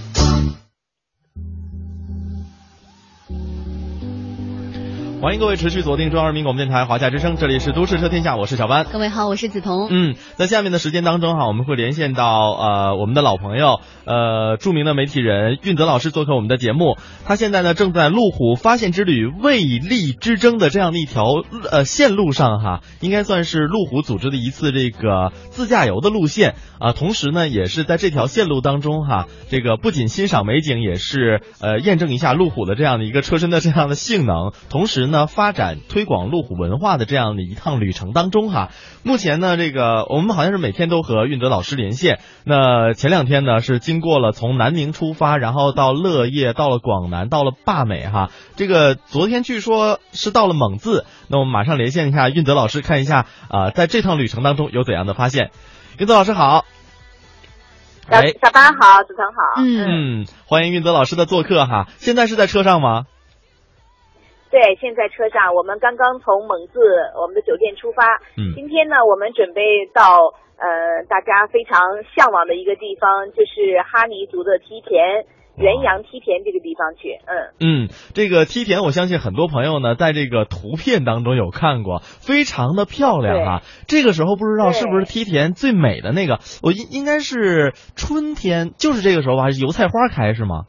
[SPEAKER 2] 欢迎各位持续锁定中央人民广播电台华夏之声，这里是都市车天下，我是小班。
[SPEAKER 3] 各位好，我是梓潼。
[SPEAKER 2] 嗯，在下面的时间当中哈，我们会连线到呃我们的老朋友呃著名的媒体人运泽老师做客我们的节目。他现在呢正在路虎发现之旅为利之争的这样的一条呃线路上哈，应该算是路虎组织的一次这个自驾游的路线啊。同时呢，也是在这条线路当中哈，这个不仅欣赏美景，也是呃验证一下路虎的这样的一个车身的这样的性能，同时呢。呢，发展推广路虎文化的这样的一趟旅程当中哈，目前呢，这个我们好像是每天都和运德老师连线。那前两天呢，是经过了从南宁出发，然后到乐业，到了广南，到了坝美哈。这个昨天据说是到了蒙自，那我们马上连线一下运德老师，看一下啊，在这趟旅程当中有怎样的发现。运德老师好，
[SPEAKER 13] 小小班好，子腾好，
[SPEAKER 2] 嗯，欢迎运泽老师的做客哈。现在是在车上吗？
[SPEAKER 13] 对，现在车上，我们刚刚从蒙自我们的酒店出发。
[SPEAKER 2] 嗯，
[SPEAKER 13] 今天呢，我们准备到呃大家非常向往的一个地方，就是哈尼族的梯田。元阳梯田这个地方去，嗯
[SPEAKER 2] 嗯，这个梯田，我相信很多朋友呢，在这个图片当中有看过，非常的漂亮啊。这个时候不知道是不是梯田最美的那个，我应应该是春天，就是这个时候吧，油菜花开是吗？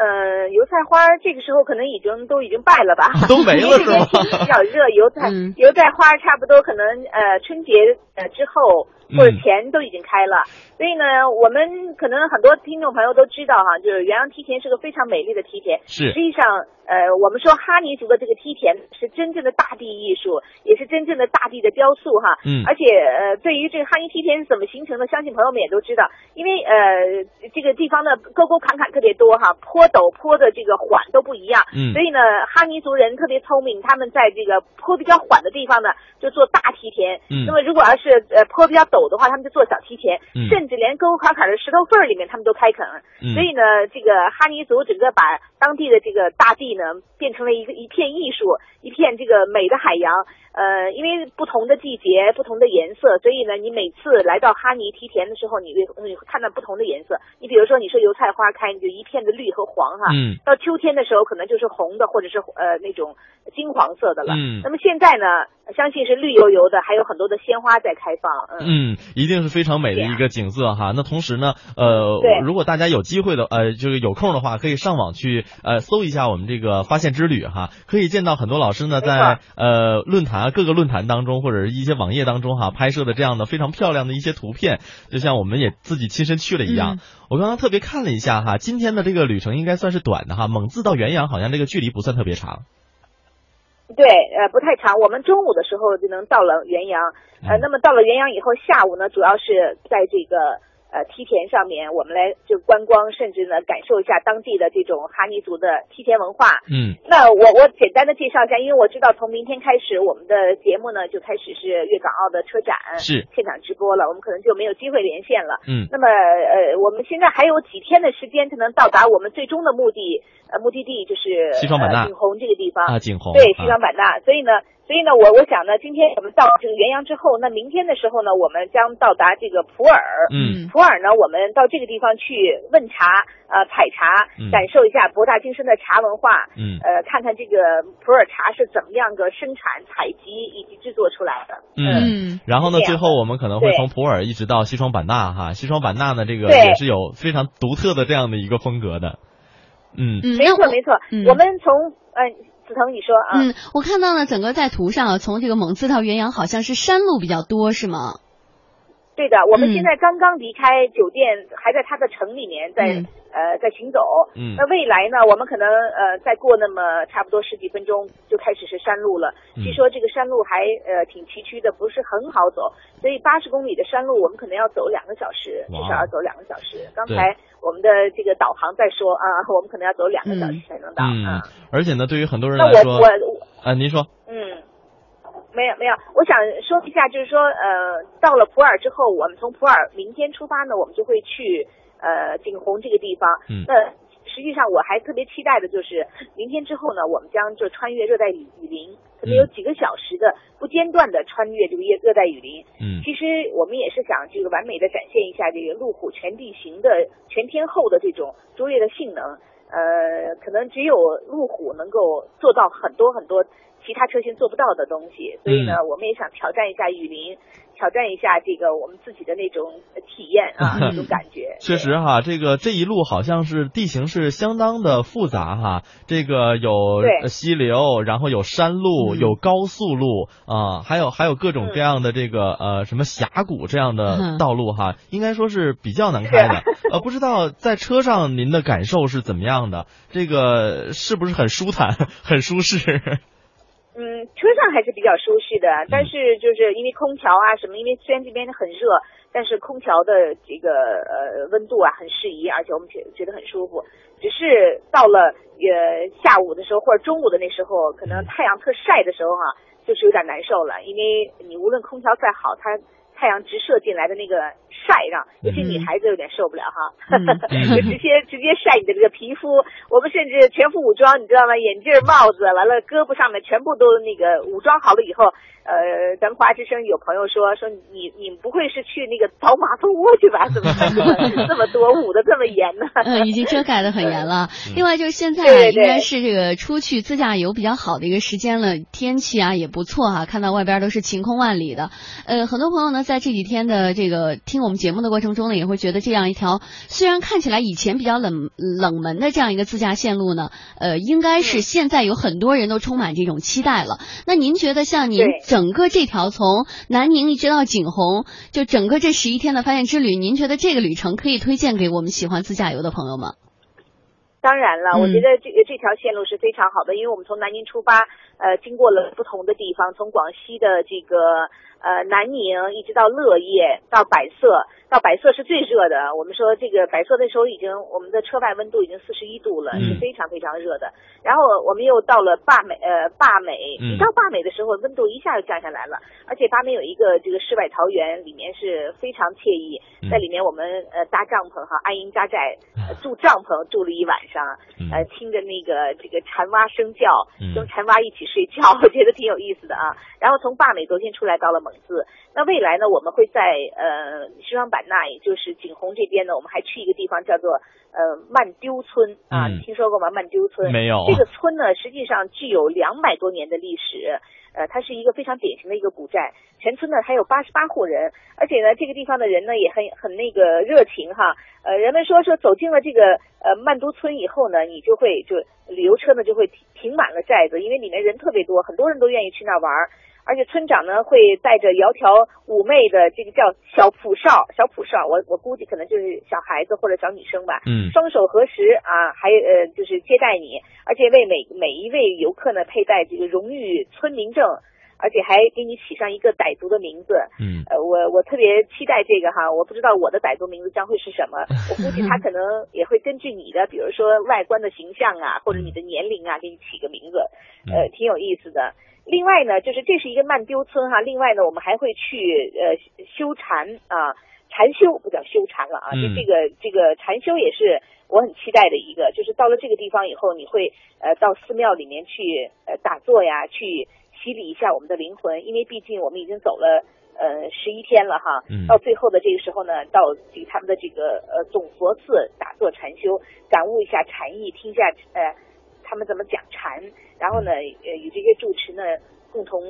[SPEAKER 13] 呃，油菜花这个时候可能已经都已经败了吧，
[SPEAKER 2] 都没了是吗？
[SPEAKER 13] 天气比较热，油菜油菜花差不多可能呃春节呃之后或者前都已经开了。所以呢，我们可能很多听众朋友都知道哈，就是元阳梯田是个非常美丽的梯田。
[SPEAKER 2] 是。
[SPEAKER 13] 实际上，呃，我们说哈尼族的这个梯田是真正的大地艺术，也是真正的大地的雕塑哈。
[SPEAKER 2] 嗯。
[SPEAKER 13] 而且呃，对于这个哈尼梯田是怎么形成的，相信朋友们也都知道，因为呃这个地方的沟沟坎坎特别多哈，坡陡坡的这个缓都不一样。
[SPEAKER 2] 嗯。
[SPEAKER 13] 所以呢，哈尼族人特别聪明，他们在这个坡比较缓的地方呢，就做大梯田。
[SPEAKER 2] 嗯。
[SPEAKER 13] 那么如果要是呃坡比较陡的话，他们就做小梯田。
[SPEAKER 2] 嗯。
[SPEAKER 13] 甚至连沟沟坎坎的石头缝里面，他们都开垦。
[SPEAKER 2] 嗯。
[SPEAKER 13] 所以呢，这个哈尼族整个把当地的这个大地呢，变成了一个一片艺术，一片这个美的海洋。呃，因为不同的季节、不同的颜色，所以呢，你每次来到哈尼梯田的时候，你会你会看到不同的颜色。你比如说，你说油菜花开，你就一片的绿和黄哈。
[SPEAKER 2] 嗯。
[SPEAKER 13] 到秋天的时候，可能就是红的，或者是呃那种金黄色的了。
[SPEAKER 2] 嗯
[SPEAKER 13] 那么现在呢，相信是绿油油的，还有很多的鲜花在开放。嗯。
[SPEAKER 2] 嗯，一定是非常美的一个景色哈。那同时呢，呃，如果大家有机会的，呃，就是有空的话，可以上网去呃搜一下我们这个发现之旅哈，可以见到很多老师呢在呃论坛啊各个论坛当中或者是一些网页当中哈拍摄的这样的非常漂亮的一些图片，就像我们也自己亲身去了一样。我刚刚特别看了一下哈，今天的这个旅程应该算是短的哈，蒙自到元阳好像这个距离不算特别长。
[SPEAKER 13] 对，呃，不太长。我们中午的时候就能到了元阳，呃，那么到了元阳以后，下午呢，主要是在这个呃梯田上面，我们来就观光，甚至呢感受一下当地的这种哈尼族的梯田文化。
[SPEAKER 2] 嗯
[SPEAKER 13] 那我我简单的介绍一下，因为我知道从明天开始，我们的节目呢就开始是粤港澳的车展
[SPEAKER 2] 是
[SPEAKER 13] 现场直播了，我们可能就没有机会连线了。
[SPEAKER 2] 嗯
[SPEAKER 13] 那么呃，我们现在还有几天的时间才能到达我们最终的目的，呃，目的地就是
[SPEAKER 2] 西双版纳
[SPEAKER 13] 呃景洪这个地方
[SPEAKER 2] 啊景洪
[SPEAKER 13] 对，
[SPEAKER 2] 啊
[SPEAKER 13] 西双版纳。所以呢，所以呢，我我想呢，今天我们到这个元阳之后，那明天的时候呢，我们将到达这个普洱。
[SPEAKER 2] 嗯
[SPEAKER 13] 普洱呢，我们到这个地方去问茶，呃，采茶
[SPEAKER 2] 嗯，
[SPEAKER 13] 感受一下博大精深的茶文化。
[SPEAKER 2] 嗯
[SPEAKER 13] 呃，看看这个普洱茶是怎么样个生产、采集以及制作出来的。
[SPEAKER 2] 嗯，然后呢，最后我们可能会从普洱一直到西双版纳哈，西双版纳呢这个也是有非常独特的这样的一个风格的。嗯
[SPEAKER 13] 没错，没错。我们从呃，子腾你说啊。
[SPEAKER 3] 嗯，我看到了，整个在图上，从这个蒙自到元阳，好像是山路比较多，是吗？
[SPEAKER 13] 对的，我们
[SPEAKER 3] 嗯
[SPEAKER 13] 现在刚刚离开酒店，还在它的城里面，在、
[SPEAKER 3] 嗯
[SPEAKER 13] 呃在行走。
[SPEAKER 2] 嗯
[SPEAKER 13] 那未来呢，我们可能呃再过那么差不多十几分钟就开始是山路了。
[SPEAKER 2] 嗯
[SPEAKER 13] 据说这个山路还呃挺崎岖的，不是很好走，所以八十公里的山路我们可能要走两个小时，至少要走两个小时。刚才我们的这个导航在说啊，<laughs> 我们可能要走两个小时才能到。
[SPEAKER 2] 嗯，而且呢，对于很多人
[SPEAKER 13] 那
[SPEAKER 2] 来说，
[SPEAKER 13] 我我
[SPEAKER 2] 啊，您说，
[SPEAKER 13] 嗯，没有没有，我想说一下，就是说，呃，到了普洱之后，我们从普洱明天出发呢，我们就会去呃景洪这个地方。
[SPEAKER 2] 嗯
[SPEAKER 13] 那实际上我还特别期待的就是明天之后呢，我们将就穿越热带雨雨林，可能有几个小时的不间断的穿越这个热热带雨林。
[SPEAKER 2] 嗯
[SPEAKER 13] 其实我们也是想这个完美的展现一下这个路虎全地形的全天候的这种卓越的性能。呃，可能只有路虎能够做到很多很多其他车型做不到的东西，所以呢，
[SPEAKER 2] 嗯
[SPEAKER 13] 我们也想挑战一下雨林，挑战一下这个我们自己的那种体验啊，<laughs> 那种感觉。<laughs>
[SPEAKER 2] 确实哈，这个这一路好像是地形是相当的复杂哈，这个有溪流，然后有山路，有高速路啊、还有还有各种各样的这个、呃什么峡谷这样的
[SPEAKER 3] 嗯
[SPEAKER 2] 道路哈，应该说是比较难开的。<laughs> 呃，不知道在车上您的感受是怎么样的？这个是不是很舒坦、很舒适？
[SPEAKER 13] 嗯，车上还是比较舒适的，但是就是因为空调啊什么，因为虽然这边很热，但是空调的这个呃温度啊很适宜，而且我们觉觉得很舒服。只是到了呃下午的时候或者中午的那时候，可能太阳特晒的时候哈、就是有点难受了，因为你无论空调再好，它太阳直射进来的那个晒让，尤其女孩子有点受不了哈，<laughs> 就直接直接晒你的这个皮肤。我们甚至全副武装，你知道吗？眼镜、帽子，完了胳膊上面全部都那个武装好了以后，呃，咱们华之声有朋友说说你你不会是去那个扫马蜂窝去吧？怎么这么多捂的这么严呢？<laughs>
[SPEAKER 3] 嗯，已经遮盖的很严了。另外就是现在应该是这个出去自驾游比较好的一个时间了，天气啊也不错哈、看到外边都是晴空万里的。呃，很多朋友呢在这几天的这个听我们节目的过程中呢，也会觉得这样一条虽然看起来以前比较冷冷门的这样一个自驾线路呢，呃，应该是现在有很多人都充满这种期待了。那您觉得像您整个这条从南宁一直到景洪，就整个这十一天的发现之旅，您觉得这个旅程可以推荐给我们喜欢自驾游的朋友吗？
[SPEAKER 13] 当然了，
[SPEAKER 3] 嗯
[SPEAKER 13] 我觉得这个这条线路是非常好的，因为我们从南宁出发，呃，经过了不同的地方，从广西的这个呃南宁，一直到乐业，到百色，到百色是最热的。我们说这个百色那时候已经我们的车外温度已经四十一度了，
[SPEAKER 14] 嗯
[SPEAKER 13] 是非常非常热的。然后我们又到了坝美，呃坝美，到坝美的时候温度一下就降下来了，而且坝美有一个这个世外桃源，里面是非常惬意，在里面我们呃搭帐篷哈，安营扎寨，呃住帐篷住了一晚上，呃听着那个这个蝉蛙声叫，跟蝉蛙一起睡觉，<laughs> 我觉得挺有意思的啊。然后从坝美昨天出来到了蒙自，那未来呢，我们会在呃西双版纳，也就是景洪这边呢，我们还去一个地方叫做呃曼丢村啊，听说过吗？曼丢村
[SPEAKER 2] 没有
[SPEAKER 13] 这个村呢，实际上具有两百多年的历史。呃，它是一个非常典型的一个古寨，全村呢还有八十八户人，而且呢，这个地方的人呢也很很那个热情哈。呃，人们说说走进了这个呃曼都村以后呢，你就会就旅游车呢就会停停满了寨子，因为里面人特别多，很多人都愿意去那玩儿。而且村长呢会带着窈窕妩媚的这个叫小朴少，小朴少，我我估计可能就是小孩子或者小女生吧，
[SPEAKER 2] 嗯
[SPEAKER 13] 双手合十啊，还呃就是接待你，而且为每每一位游客呢佩戴这个荣誉村民证。而且还给你起上一个傣族的名字，
[SPEAKER 2] 嗯，
[SPEAKER 13] 呃，我我特别期待这个哈，我不知道我的傣族名字将会是什么，<laughs> 我估计他可能也会根据你的，比如说外观的形象啊，或者你的年龄啊，给你起个名字，呃，挺有意思的。另外呢，就是这是一个曼丢村哈，另外呢，我们还会去呃修禅啊，禅修不叫修禅了啊，就
[SPEAKER 14] 嗯
[SPEAKER 13] 这个这个禅修也是我很期待的一个，就是到了这个地方以后，你会呃到寺庙里面去呃打坐呀，去洗礼一下我们的灵魂，因为毕竟我们已经走了呃十一天了哈，
[SPEAKER 14] 嗯。
[SPEAKER 13] 到最后的这个时候呢，到这个他们的这个呃总佛寺打坐禅修，感悟一下禅意，听一下呃他们怎么讲禅，然后呢呃与这些住持呢共同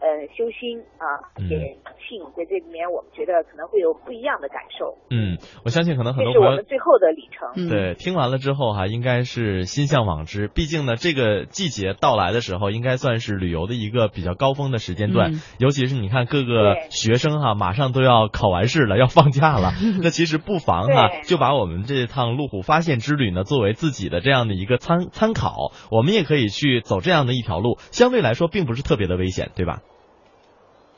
[SPEAKER 13] 呃修心啊，也信在这里面，我们觉得可能会有不一样的感受，
[SPEAKER 2] 嗯，我相信可能很
[SPEAKER 13] 这是我
[SPEAKER 2] 多朋友
[SPEAKER 13] 们最后的里程。
[SPEAKER 2] 对，听完了之后哈、应该是心向往之。毕竟呢，这个季节到来的时候，应该算是旅游的一个比较高峰的时间段。
[SPEAKER 14] 嗯
[SPEAKER 2] 尤其是你看各个学生哈、马上都要考完试了，要放假了。<laughs> 那其实不妨哈、
[SPEAKER 14] 对
[SPEAKER 2] 就把我们这趟路虎发现之旅呢，作为自己的这样的一个参参考，我们也可以去走这样的一条路，相对来说并不是特别的危险，对吧？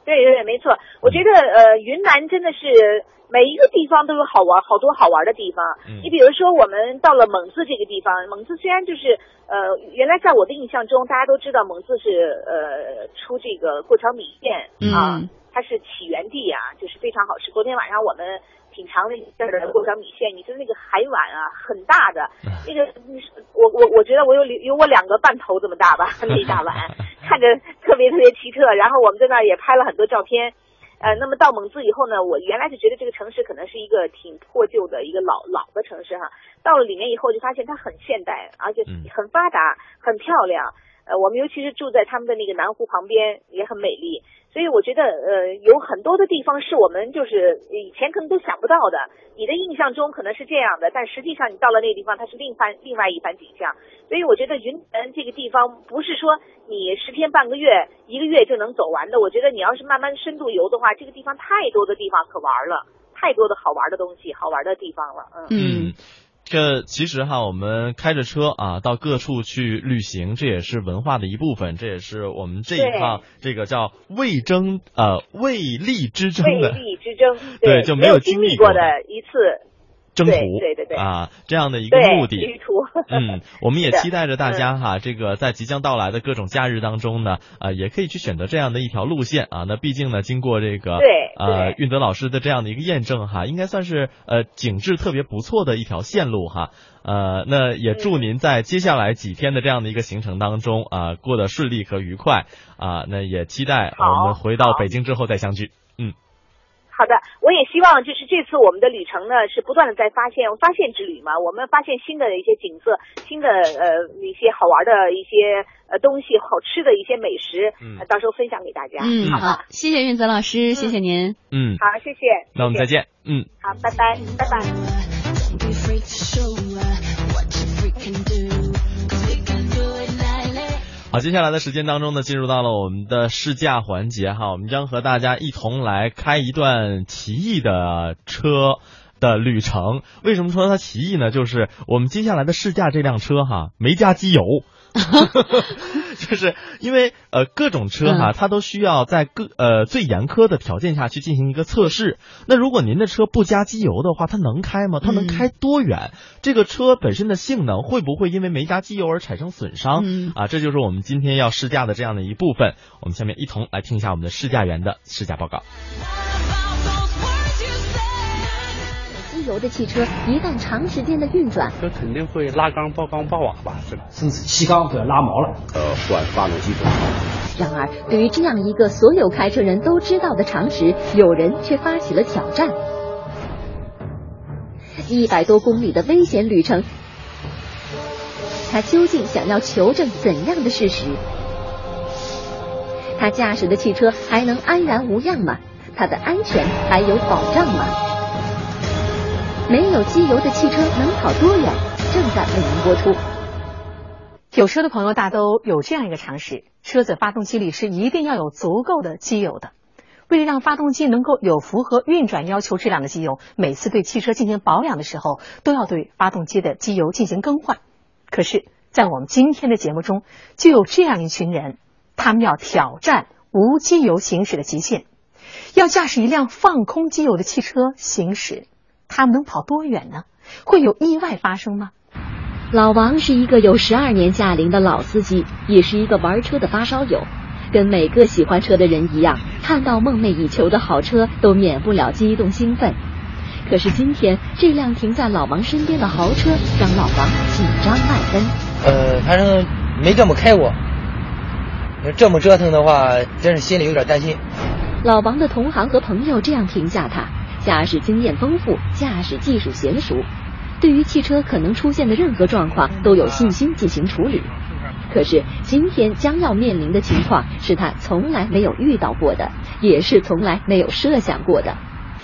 [SPEAKER 13] 对对对，没错。我觉得呃，云南真的是每一个地方都有好玩，好多好玩的地方。
[SPEAKER 14] 嗯
[SPEAKER 13] 你比如说，我们到了蒙自这个地方，蒙自虽然就是呃，原来在我的印象中，大家都知道蒙自是呃出这个过桥米线啊，
[SPEAKER 3] 嗯
[SPEAKER 13] 它是起源地啊，就是非常好吃。昨天晚上我们品尝了一下的过桥米线，你说那个海碗啊，很大的，那个我我我觉得我有有我两个半头这么大吧，<laughs> 那一大碗，<laughs> 看着特别特别奇特。然后我们在那儿也拍了很多照片。呃，那么到蒙自以后呢，我原来是觉得这个城市可能是一个挺破旧的一个老老的城市哈，到了里面以后就发现它很现代，而且很发达，很漂亮。呃，我们尤其是住在他们的那个南湖旁边，也很美丽。所以我觉得，呃，有很多的地方是我们就是以前可能都想不到的。你的印象中可能是这样的，但实际上你到了那个地方，它是另番另外一番景象。所以我觉得云南这个地方不是说你十天半个月、一个月就能走完的。我觉得你要是慢慢深度游的话，这个地方太多的地方可玩了，太多的好玩的东西、好玩的地方了。嗯。
[SPEAKER 2] 嗯，这其实哈，我们开着车啊，到各处去旅行，这也是文化的一部分，这也是我们这一趟这个叫魏征呃魏力之争的魏
[SPEAKER 13] 力之争，
[SPEAKER 2] 对就没
[SPEAKER 13] 没
[SPEAKER 2] 有经历过
[SPEAKER 13] 的一次
[SPEAKER 2] 征途，
[SPEAKER 13] 对对对对
[SPEAKER 2] 啊，这样的一个目的。嗯，我们也期待着大家哈，这个在即将到来的各种假日当中呢，啊，也可以去选择这样的一条路线啊。那毕竟呢，经过这个
[SPEAKER 13] 对
[SPEAKER 2] 呃运德老师的这样的一个验证哈，应该算是呃景致特别不错的一条线路哈。呃，那也祝您在接下来几天的这样的一个行程当中啊、过得顺利和愉快啊、那也期待我们回到北京之后再相聚。嗯。
[SPEAKER 13] 好的，我也希望就是这次我们的旅程呢是不断的在发现发现之旅嘛，我们发现新的一些景色，新的呃一些好玩的一些呃东西，好吃的一些美食，
[SPEAKER 2] 嗯
[SPEAKER 13] 呃到时候分享给大家。
[SPEAKER 3] 嗯，
[SPEAKER 13] 好，
[SPEAKER 3] 谢谢运泽老师，谢谢您。
[SPEAKER 2] 嗯，
[SPEAKER 13] 好，谢谢。
[SPEAKER 2] 那我们再见。嗯。
[SPEAKER 13] 好，拜拜，拜拜。
[SPEAKER 2] 好，接下来的时间当中呢，进入到了我们的试驾环节哈，我们将和大家一同来开一段奇异的车。的旅程。为什么说它奇异呢？就是我们接下来的试驾这辆车哈，没加机油。<laughs> 就是因为呃各种车哈，它都需要在各呃最严苛的条件下去进行一个测试。那如果您的车不加机油的话，它能开吗？它能开多远？这个车本身的性能会不会因为没加机油而产生损伤？啊，这就是我们今天要试驾的这样的一部分。我们下面一同来听一下我们的试驾员的试驾报告。
[SPEAKER 14] 机油的汽车一旦长时间的运转，
[SPEAKER 15] 这肯定会拉缸、爆缸、爆瓦吧？是吧？
[SPEAKER 16] 甚至气缸都要拉毛了。
[SPEAKER 17] 呃，换发动机总
[SPEAKER 14] 然而，对于这样一个所有开车人都知道的常识，有人却发起了挑战。一百多公里的危险旅程，他究竟想要求证怎样的事实？他驾驶的汽车还能安然无恙吗？他的安全还有保障吗？没有机油的汽车能跑多远？正在为您播出。
[SPEAKER 18] 有车的朋友大都有这样一个常识：车子发动机里是一定要有足够的机油的。为了让发动机能够有符合运转要求质量的机油，每次对汽车进行保养的时候，都要对发动机的机油进行更换。可是，在我们今天的节目中，就有这样一群人，他们要挑战无机油行驶的极限，要驾驶一辆放空机油的汽车行驶。他们能跑多远呢？会有意外发生吗？
[SPEAKER 14] 老王是一个有十二年驾龄的老司机，也是一个玩车的发烧友。跟每个喜欢车的人一样，看到梦寐以求的好车，都免不了激动兴奋。可是今天，这辆停在老王身边的豪车，让老王紧张万分。
[SPEAKER 19] 呃，反正没这么开过，这么折腾的话，真是心里有点担心。
[SPEAKER 14] 老王的同行和朋友这样评价他：驾驶经验丰富，驾驶技术娴熟，对于汽车可能出现的任何状况都有信心进行处理。可是今天将要面临的情况是他从来没有遇到过的，也是从来没有设想过的，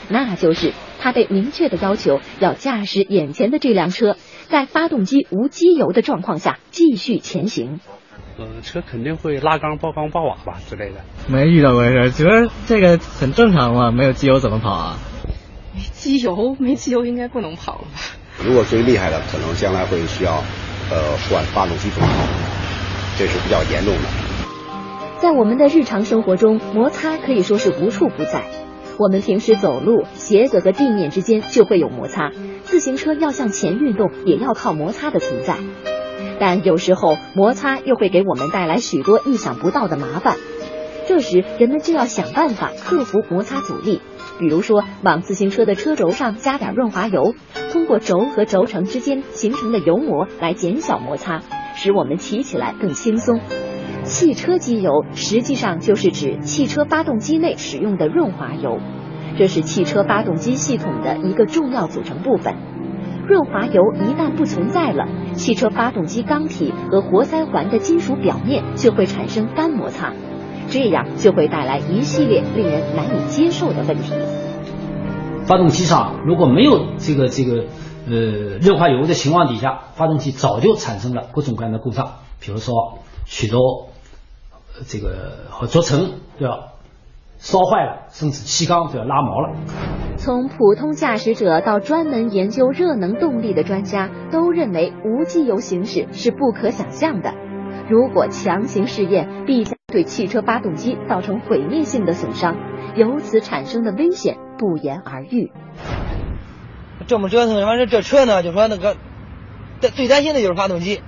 [SPEAKER 14] 那就是他被明确的要求要驾驶眼前的这辆车，在发动机无机油的状况下继续前行。
[SPEAKER 15] 呃，车肯定会拉缸、爆缸、爆瓦吧之类的。
[SPEAKER 20] 没遇到过这事，觉得这个很正常嘛，没有机油怎么跑啊？
[SPEAKER 21] 没机油，没机油应该不能跑了吧？
[SPEAKER 17] 如果最厉害的，可能将来会需要呃换发动机总成，这是比较严重的。
[SPEAKER 14] 在我们的日常生活中，摩擦可以说是无处不在。我们平时走路，鞋子和地面之间就会有摩擦，自行车要向前运动，也要靠摩擦的存在。但有时候摩擦又会给我们带来许多意想不到的麻烦，这时人们就要想办法克服摩擦阻力，比如说往自行车的车轴上加点润滑油，通过轴和轴承之间形成的油膜来减小摩擦，使我们骑起来更轻松。汽车机油实际上就是指汽车发动机内使用的润滑油，这是汽车发动机系统的一个重要组成部分。润滑油一旦不存在了，汽车发动机缸体和活塞环的金属表面就会产生干摩擦，这样就会带来一系列令人难以接受的问题。
[SPEAKER 16] 发动机上如果没有这个这个呃润滑油的情况底下，发动机早就产生了各种各样的故障，比如说许多呃这个和轴承都要烧坏了，甚至气缸都要拉毛了。
[SPEAKER 14] 从普通驾驶者到专门研究热能动力的专家，都认为无机油行驶是不可想象的。如果强行试验，必将对汽车发动机造成毁灭性的损伤，由此产生的危险不言而喻。
[SPEAKER 19] 这么折腾，反正这车呢，就说那个最担心的就是发动机，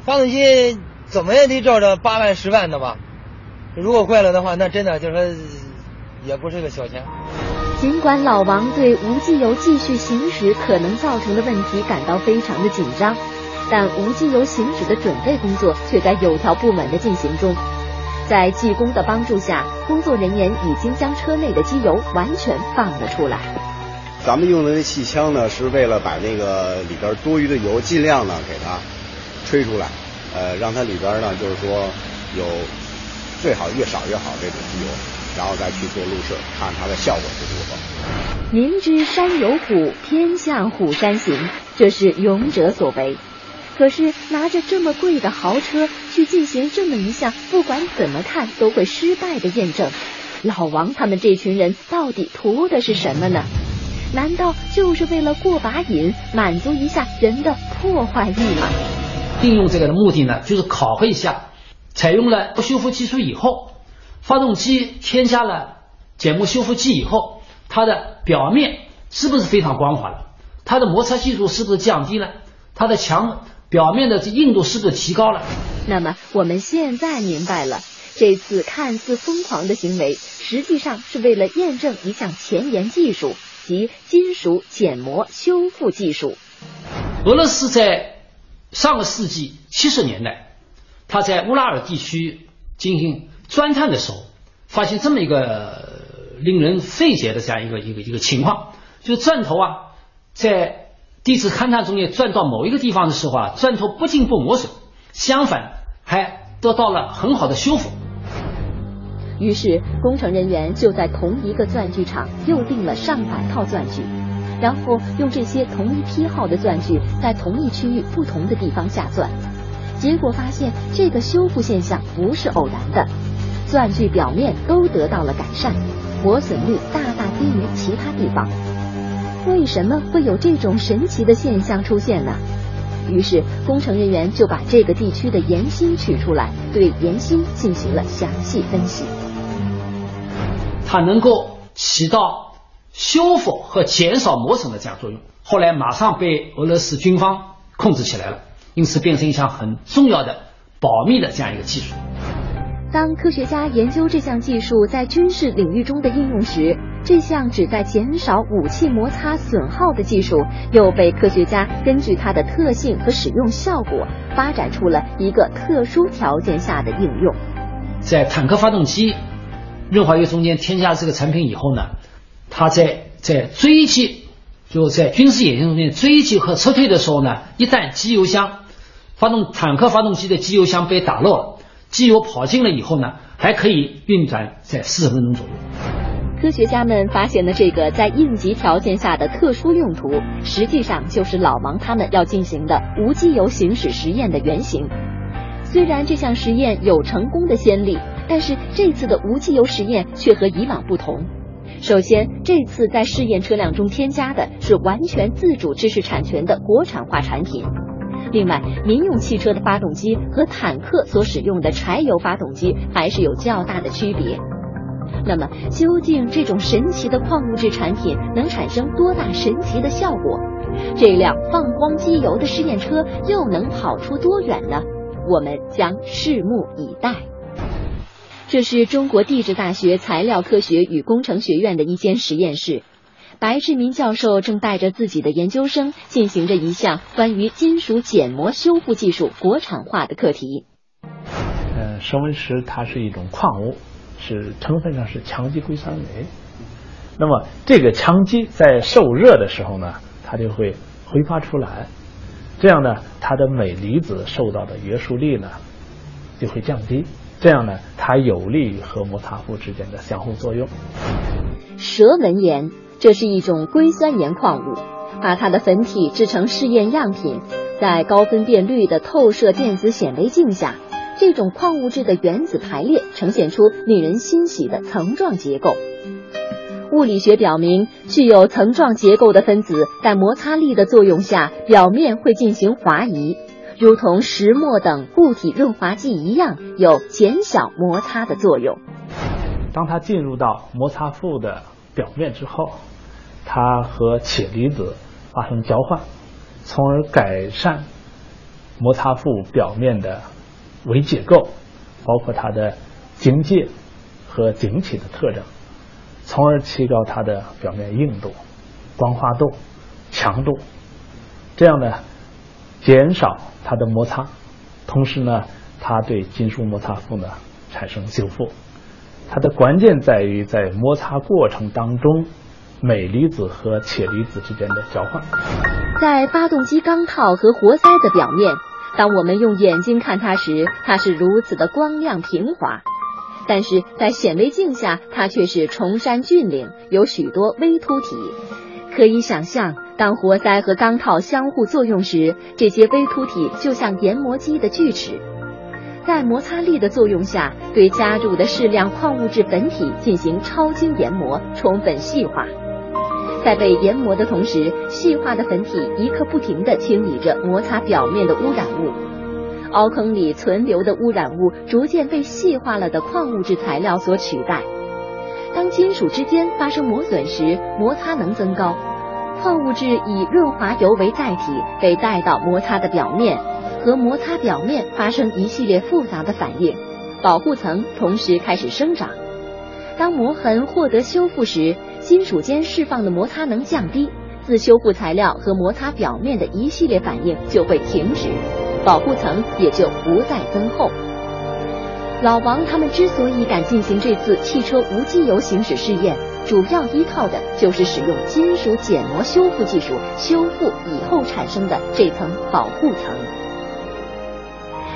[SPEAKER 19] 发动机怎么也得照着八万十万的吧。如果坏了的话，那真的就说也不是个小钱。
[SPEAKER 14] 尽管老王对无机油继续行驶可能造成的问题感到非常的紧张，但无机油行驶的准备工作却在有条不紊的进行中。在技工的帮助下，工作人员已经将车内的机油完全放了出来。
[SPEAKER 17] 咱们用的那气枪呢，是为了把那个里边多余的油尽量呢给它吹出来，呃，让它里边呢就是说有最好越少越好这种机油。然后再去做路试，看它的效果是如何。
[SPEAKER 14] 明知山有虎，偏向虎山行，这是勇者所为。可是拿着这么贵的豪车去进行这么一项不管怎么看都会失败的验证，老王他们这群人到底图的是什么呢？难道就是为了过把瘾，满足一下人的破坏欲吗？
[SPEAKER 16] 应用这个的目的呢，就是考核一下，采用了修复技术以后，发动机添加了碱膜修复剂以后，它的表面是不是非常光滑了？它的摩擦系数是不是降低了？它的强表面的这硬度是不是提高了？
[SPEAKER 14] 那么我们现在明白了，这次看似疯狂的行为，实际上是为了验证一项前沿技术，即金属减膜修复技术。
[SPEAKER 16] 俄罗斯在上个世纪七十年代，他在乌拉尔地区进行钻探的时候，发现这么一个令人费解的这样一个一个一个情况，就是钻头啊，在地质勘探中间钻到某一个地方的时候啊，钻头不仅不磨损，相反还得到了很好的修复。
[SPEAKER 14] 于是工程人员就在同一个钻具厂又订了上百套钻具。然后用这些同一批号的钻具在同一区域不同的地方下钻，结果发现这个修复现象不是偶然的，钻具表面都得到了改善，磨损率大大低于其他地方。为什么会有这种神奇的现象出现呢？于是工程人员就把这个地区的岩芯取出来，对岩芯进行了详细分析。
[SPEAKER 16] 它能够起到。修复和减少磨损的这样作用，后来马上被俄罗斯军方控制起来了，因此变成一项很重要的保密的这样一个技术。
[SPEAKER 14] 当科学家研究这项技术在军事领域中的应用时，这项旨在减少武器摩擦损耗的技术又被科学家根据它的特性和使用效果，发展出了一个特殊条件下的应用。
[SPEAKER 16] 在坦克发动机润滑油中间添加这个产品以后呢？它在在追击，就在军事演习中间追击和撤退的时候呢，一旦机油箱发动坦克发动机的机油箱被打漏，机油跑尽了以后呢，还可以运转在四十分钟左右。
[SPEAKER 14] 科学家们发现的这个在应急条件下的特殊用途，实际上就是老王他们要进行的无机油行驶实验的原型。虽然这项实验有成功的先例，但是这次的无机油实验却和以往不同。首先，这次在试验车辆中添加的是完全自主知识产权的国产化产品。另外，民用汽车的发动机和坦克所使用的柴油发动机还是有较大的区别。那么，究竟这种神奇的矿物质产品能产生多大神奇的效果？这辆放光机油的试验车又能跑出多远呢？我们将拭目以待。这是中国地质大学材料科学与工程学院的一间实验室，白志民教授正带着自己的研究生进行着一项关于金属碱膜修复技术国产化的课题。
[SPEAKER 22] 呃，升温石它是一种矿物，是成分上是羟基硅酸镁。那么这个羟基在受热的时候呢，它就会挥发出来，这样呢，它的镁离子受到的约束力呢就会降低。这样呢，它有利于和摩擦副之间的相互作用。
[SPEAKER 14] 蛇纹岩，这是一种硅酸盐矿物，把它的粉体制成试验样品，在高分辨率的透射电子显微镜下，这种矿物质的原子排列呈现出令人欣喜的层状结构。物理学表明，具有层状结构的分子在摩擦力的作用下，表面会进行滑移。如同石墨等固体润滑剂一样，有减小摩擦的作用。
[SPEAKER 22] 当它进入到摩擦副的表面之后，它和铁离子发生交换，从而改善摩擦副表面的微结构，包括它的晶界和晶体的特征，从而提高它的表面硬度、光滑度、强度。这样呢？减少它的摩擦，同时呢，它对金属摩擦副呢产生修复。它的关键在于在摩擦过程当中，镁离子和铁离子之间的交换。
[SPEAKER 14] 在发动机钢套和活塞的表面，当我们用眼睛看它时，它是如此的光亮平滑；但是在显微镜下，它却是崇山峻岭，有许多微凸体。可以想象，当活塞和钢套相互作用时，这些微凸体就像研磨机的锯齿，在摩擦力的作用下，对加入的适量矿物质粉体进行超精研磨，充分细化。在被研磨的同时，细化的粉体一刻不停地清理着摩擦表面的污染物。凹坑里存留的污染物逐渐被细化了的矿物质材料所取代。当金属之间发生磨损时，摩擦能增高，矿物质以润滑油为载体被带到摩擦的表面，和摩擦表面发生一系列复杂的反应，保护层同时开始生长。当磨痕获得修复时，金属间释放的摩擦能降低，自修复材料和摩擦表面的一系列反应就会停止，保护层也就不再增厚。老王他们之所以敢进行这次汽车无机油行驶试验，主要依靠的就是使用金属减磨修复技术修复以后产生的这层保护层。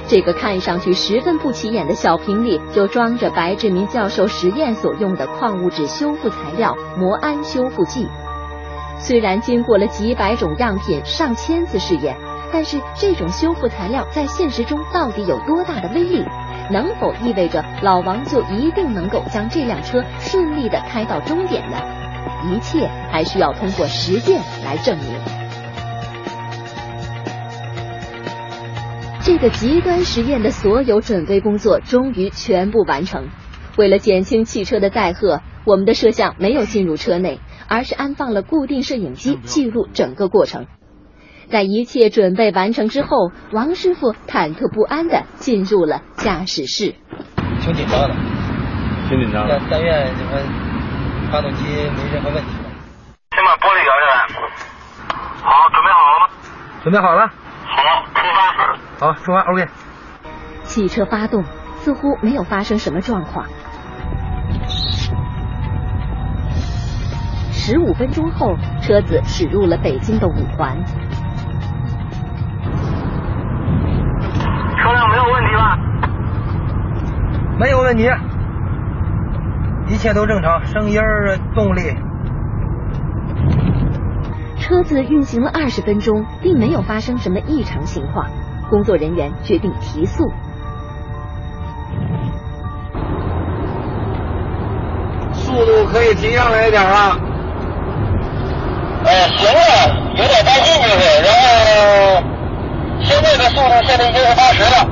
[SPEAKER 14] 这个看上去十分不起眼的小瓶里，就装着白志明教授实验所用的矿物质修复材料摩安修复剂。虽然经过了几百种样品、上千次试验，但是这种修复材料在现实中到底有多大的威力？能否意味着老王就一定能够将这辆车顺利的开到终点呢？一切还需要通过实践来证明。这个极端实验的所有准备工作终于全部完成。为了减轻汽车的载荷，我们的摄像没有进入车内，而是安放了固定摄影机记录整个过程。在一切准备完成之后，王师傅忐忑不安地进入了驾驶室。
[SPEAKER 19] 挺紧张的，
[SPEAKER 15] 挺紧张的。
[SPEAKER 19] 但但愿你们发动机没任何问题。
[SPEAKER 23] 先把玻璃摇下来。好，准备好了吗？
[SPEAKER 19] 准备好了。
[SPEAKER 23] 好，出发。
[SPEAKER 19] 好，出发。OK。
[SPEAKER 14] 汽车发动，似乎没有发生什么状况。十五分钟后，车子驶入了北京的五环。
[SPEAKER 23] 车辆没有问题吧？
[SPEAKER 19] 没有问题，一切都正常，声音、动力。
[SPEAKER 14] 车子运行了二十分钟，并没有发生什么异常情况。工作人员决定提速。
[SPEAKER 19] 速度可以提上来一点了。
[SPEAKER 23] 呃，行了，有点担心就是，然后现在的速度现在已经是八十了。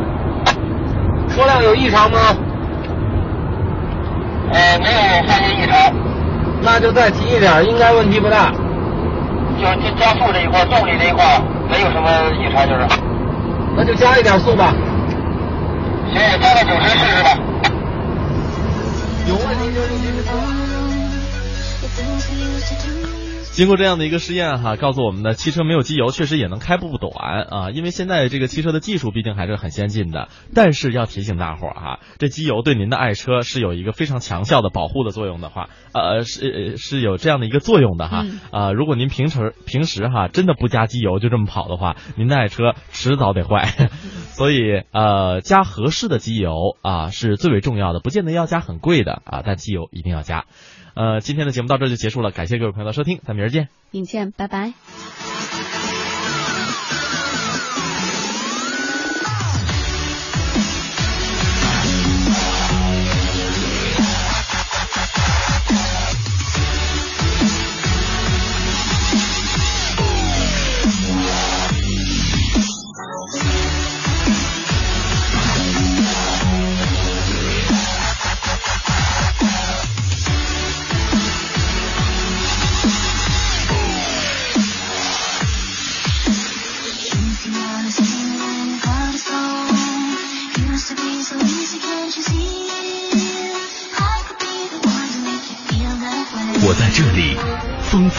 [SPEAKER 19] 车辆有异常吗？
[SPEAKER 23] 呃，没有发现异常。
[SPEAKER 19] 那就再提一点，应该问题不大。
[SPEAKER 23] 就就加速这一块，动力这一块没有什么异常，就是。
[SPEAKER 19] 那就加一点速吧。
[SPEAKER 23] 行，加到九十试试吧。
[SPEAKER 19] 有问题就立即说。
[SPEAKER 2] 经过这样的一个试验哈，告诉我们的汽车没有机油确实也能开不短啊，因为现在这个汽车的技术毕竟还是很先进的。但是要提醒大伙儿哈，这机油对您的爱车是有一个非常强效的保护的作用的话，呃是是有这样的一个作用的哈啊，如果您平时平时哈真的不加机油就这么跑的话，您的爱车迟早得坏。所以呃加合适的机油啊是最为重要的，不见得要加很贵的啊，但机油一定要加。呃，今天的节目到这就结束了，感谢各位朋友的收听，咱们明儿见，
[SPEAKER 3] 明见，拜拜。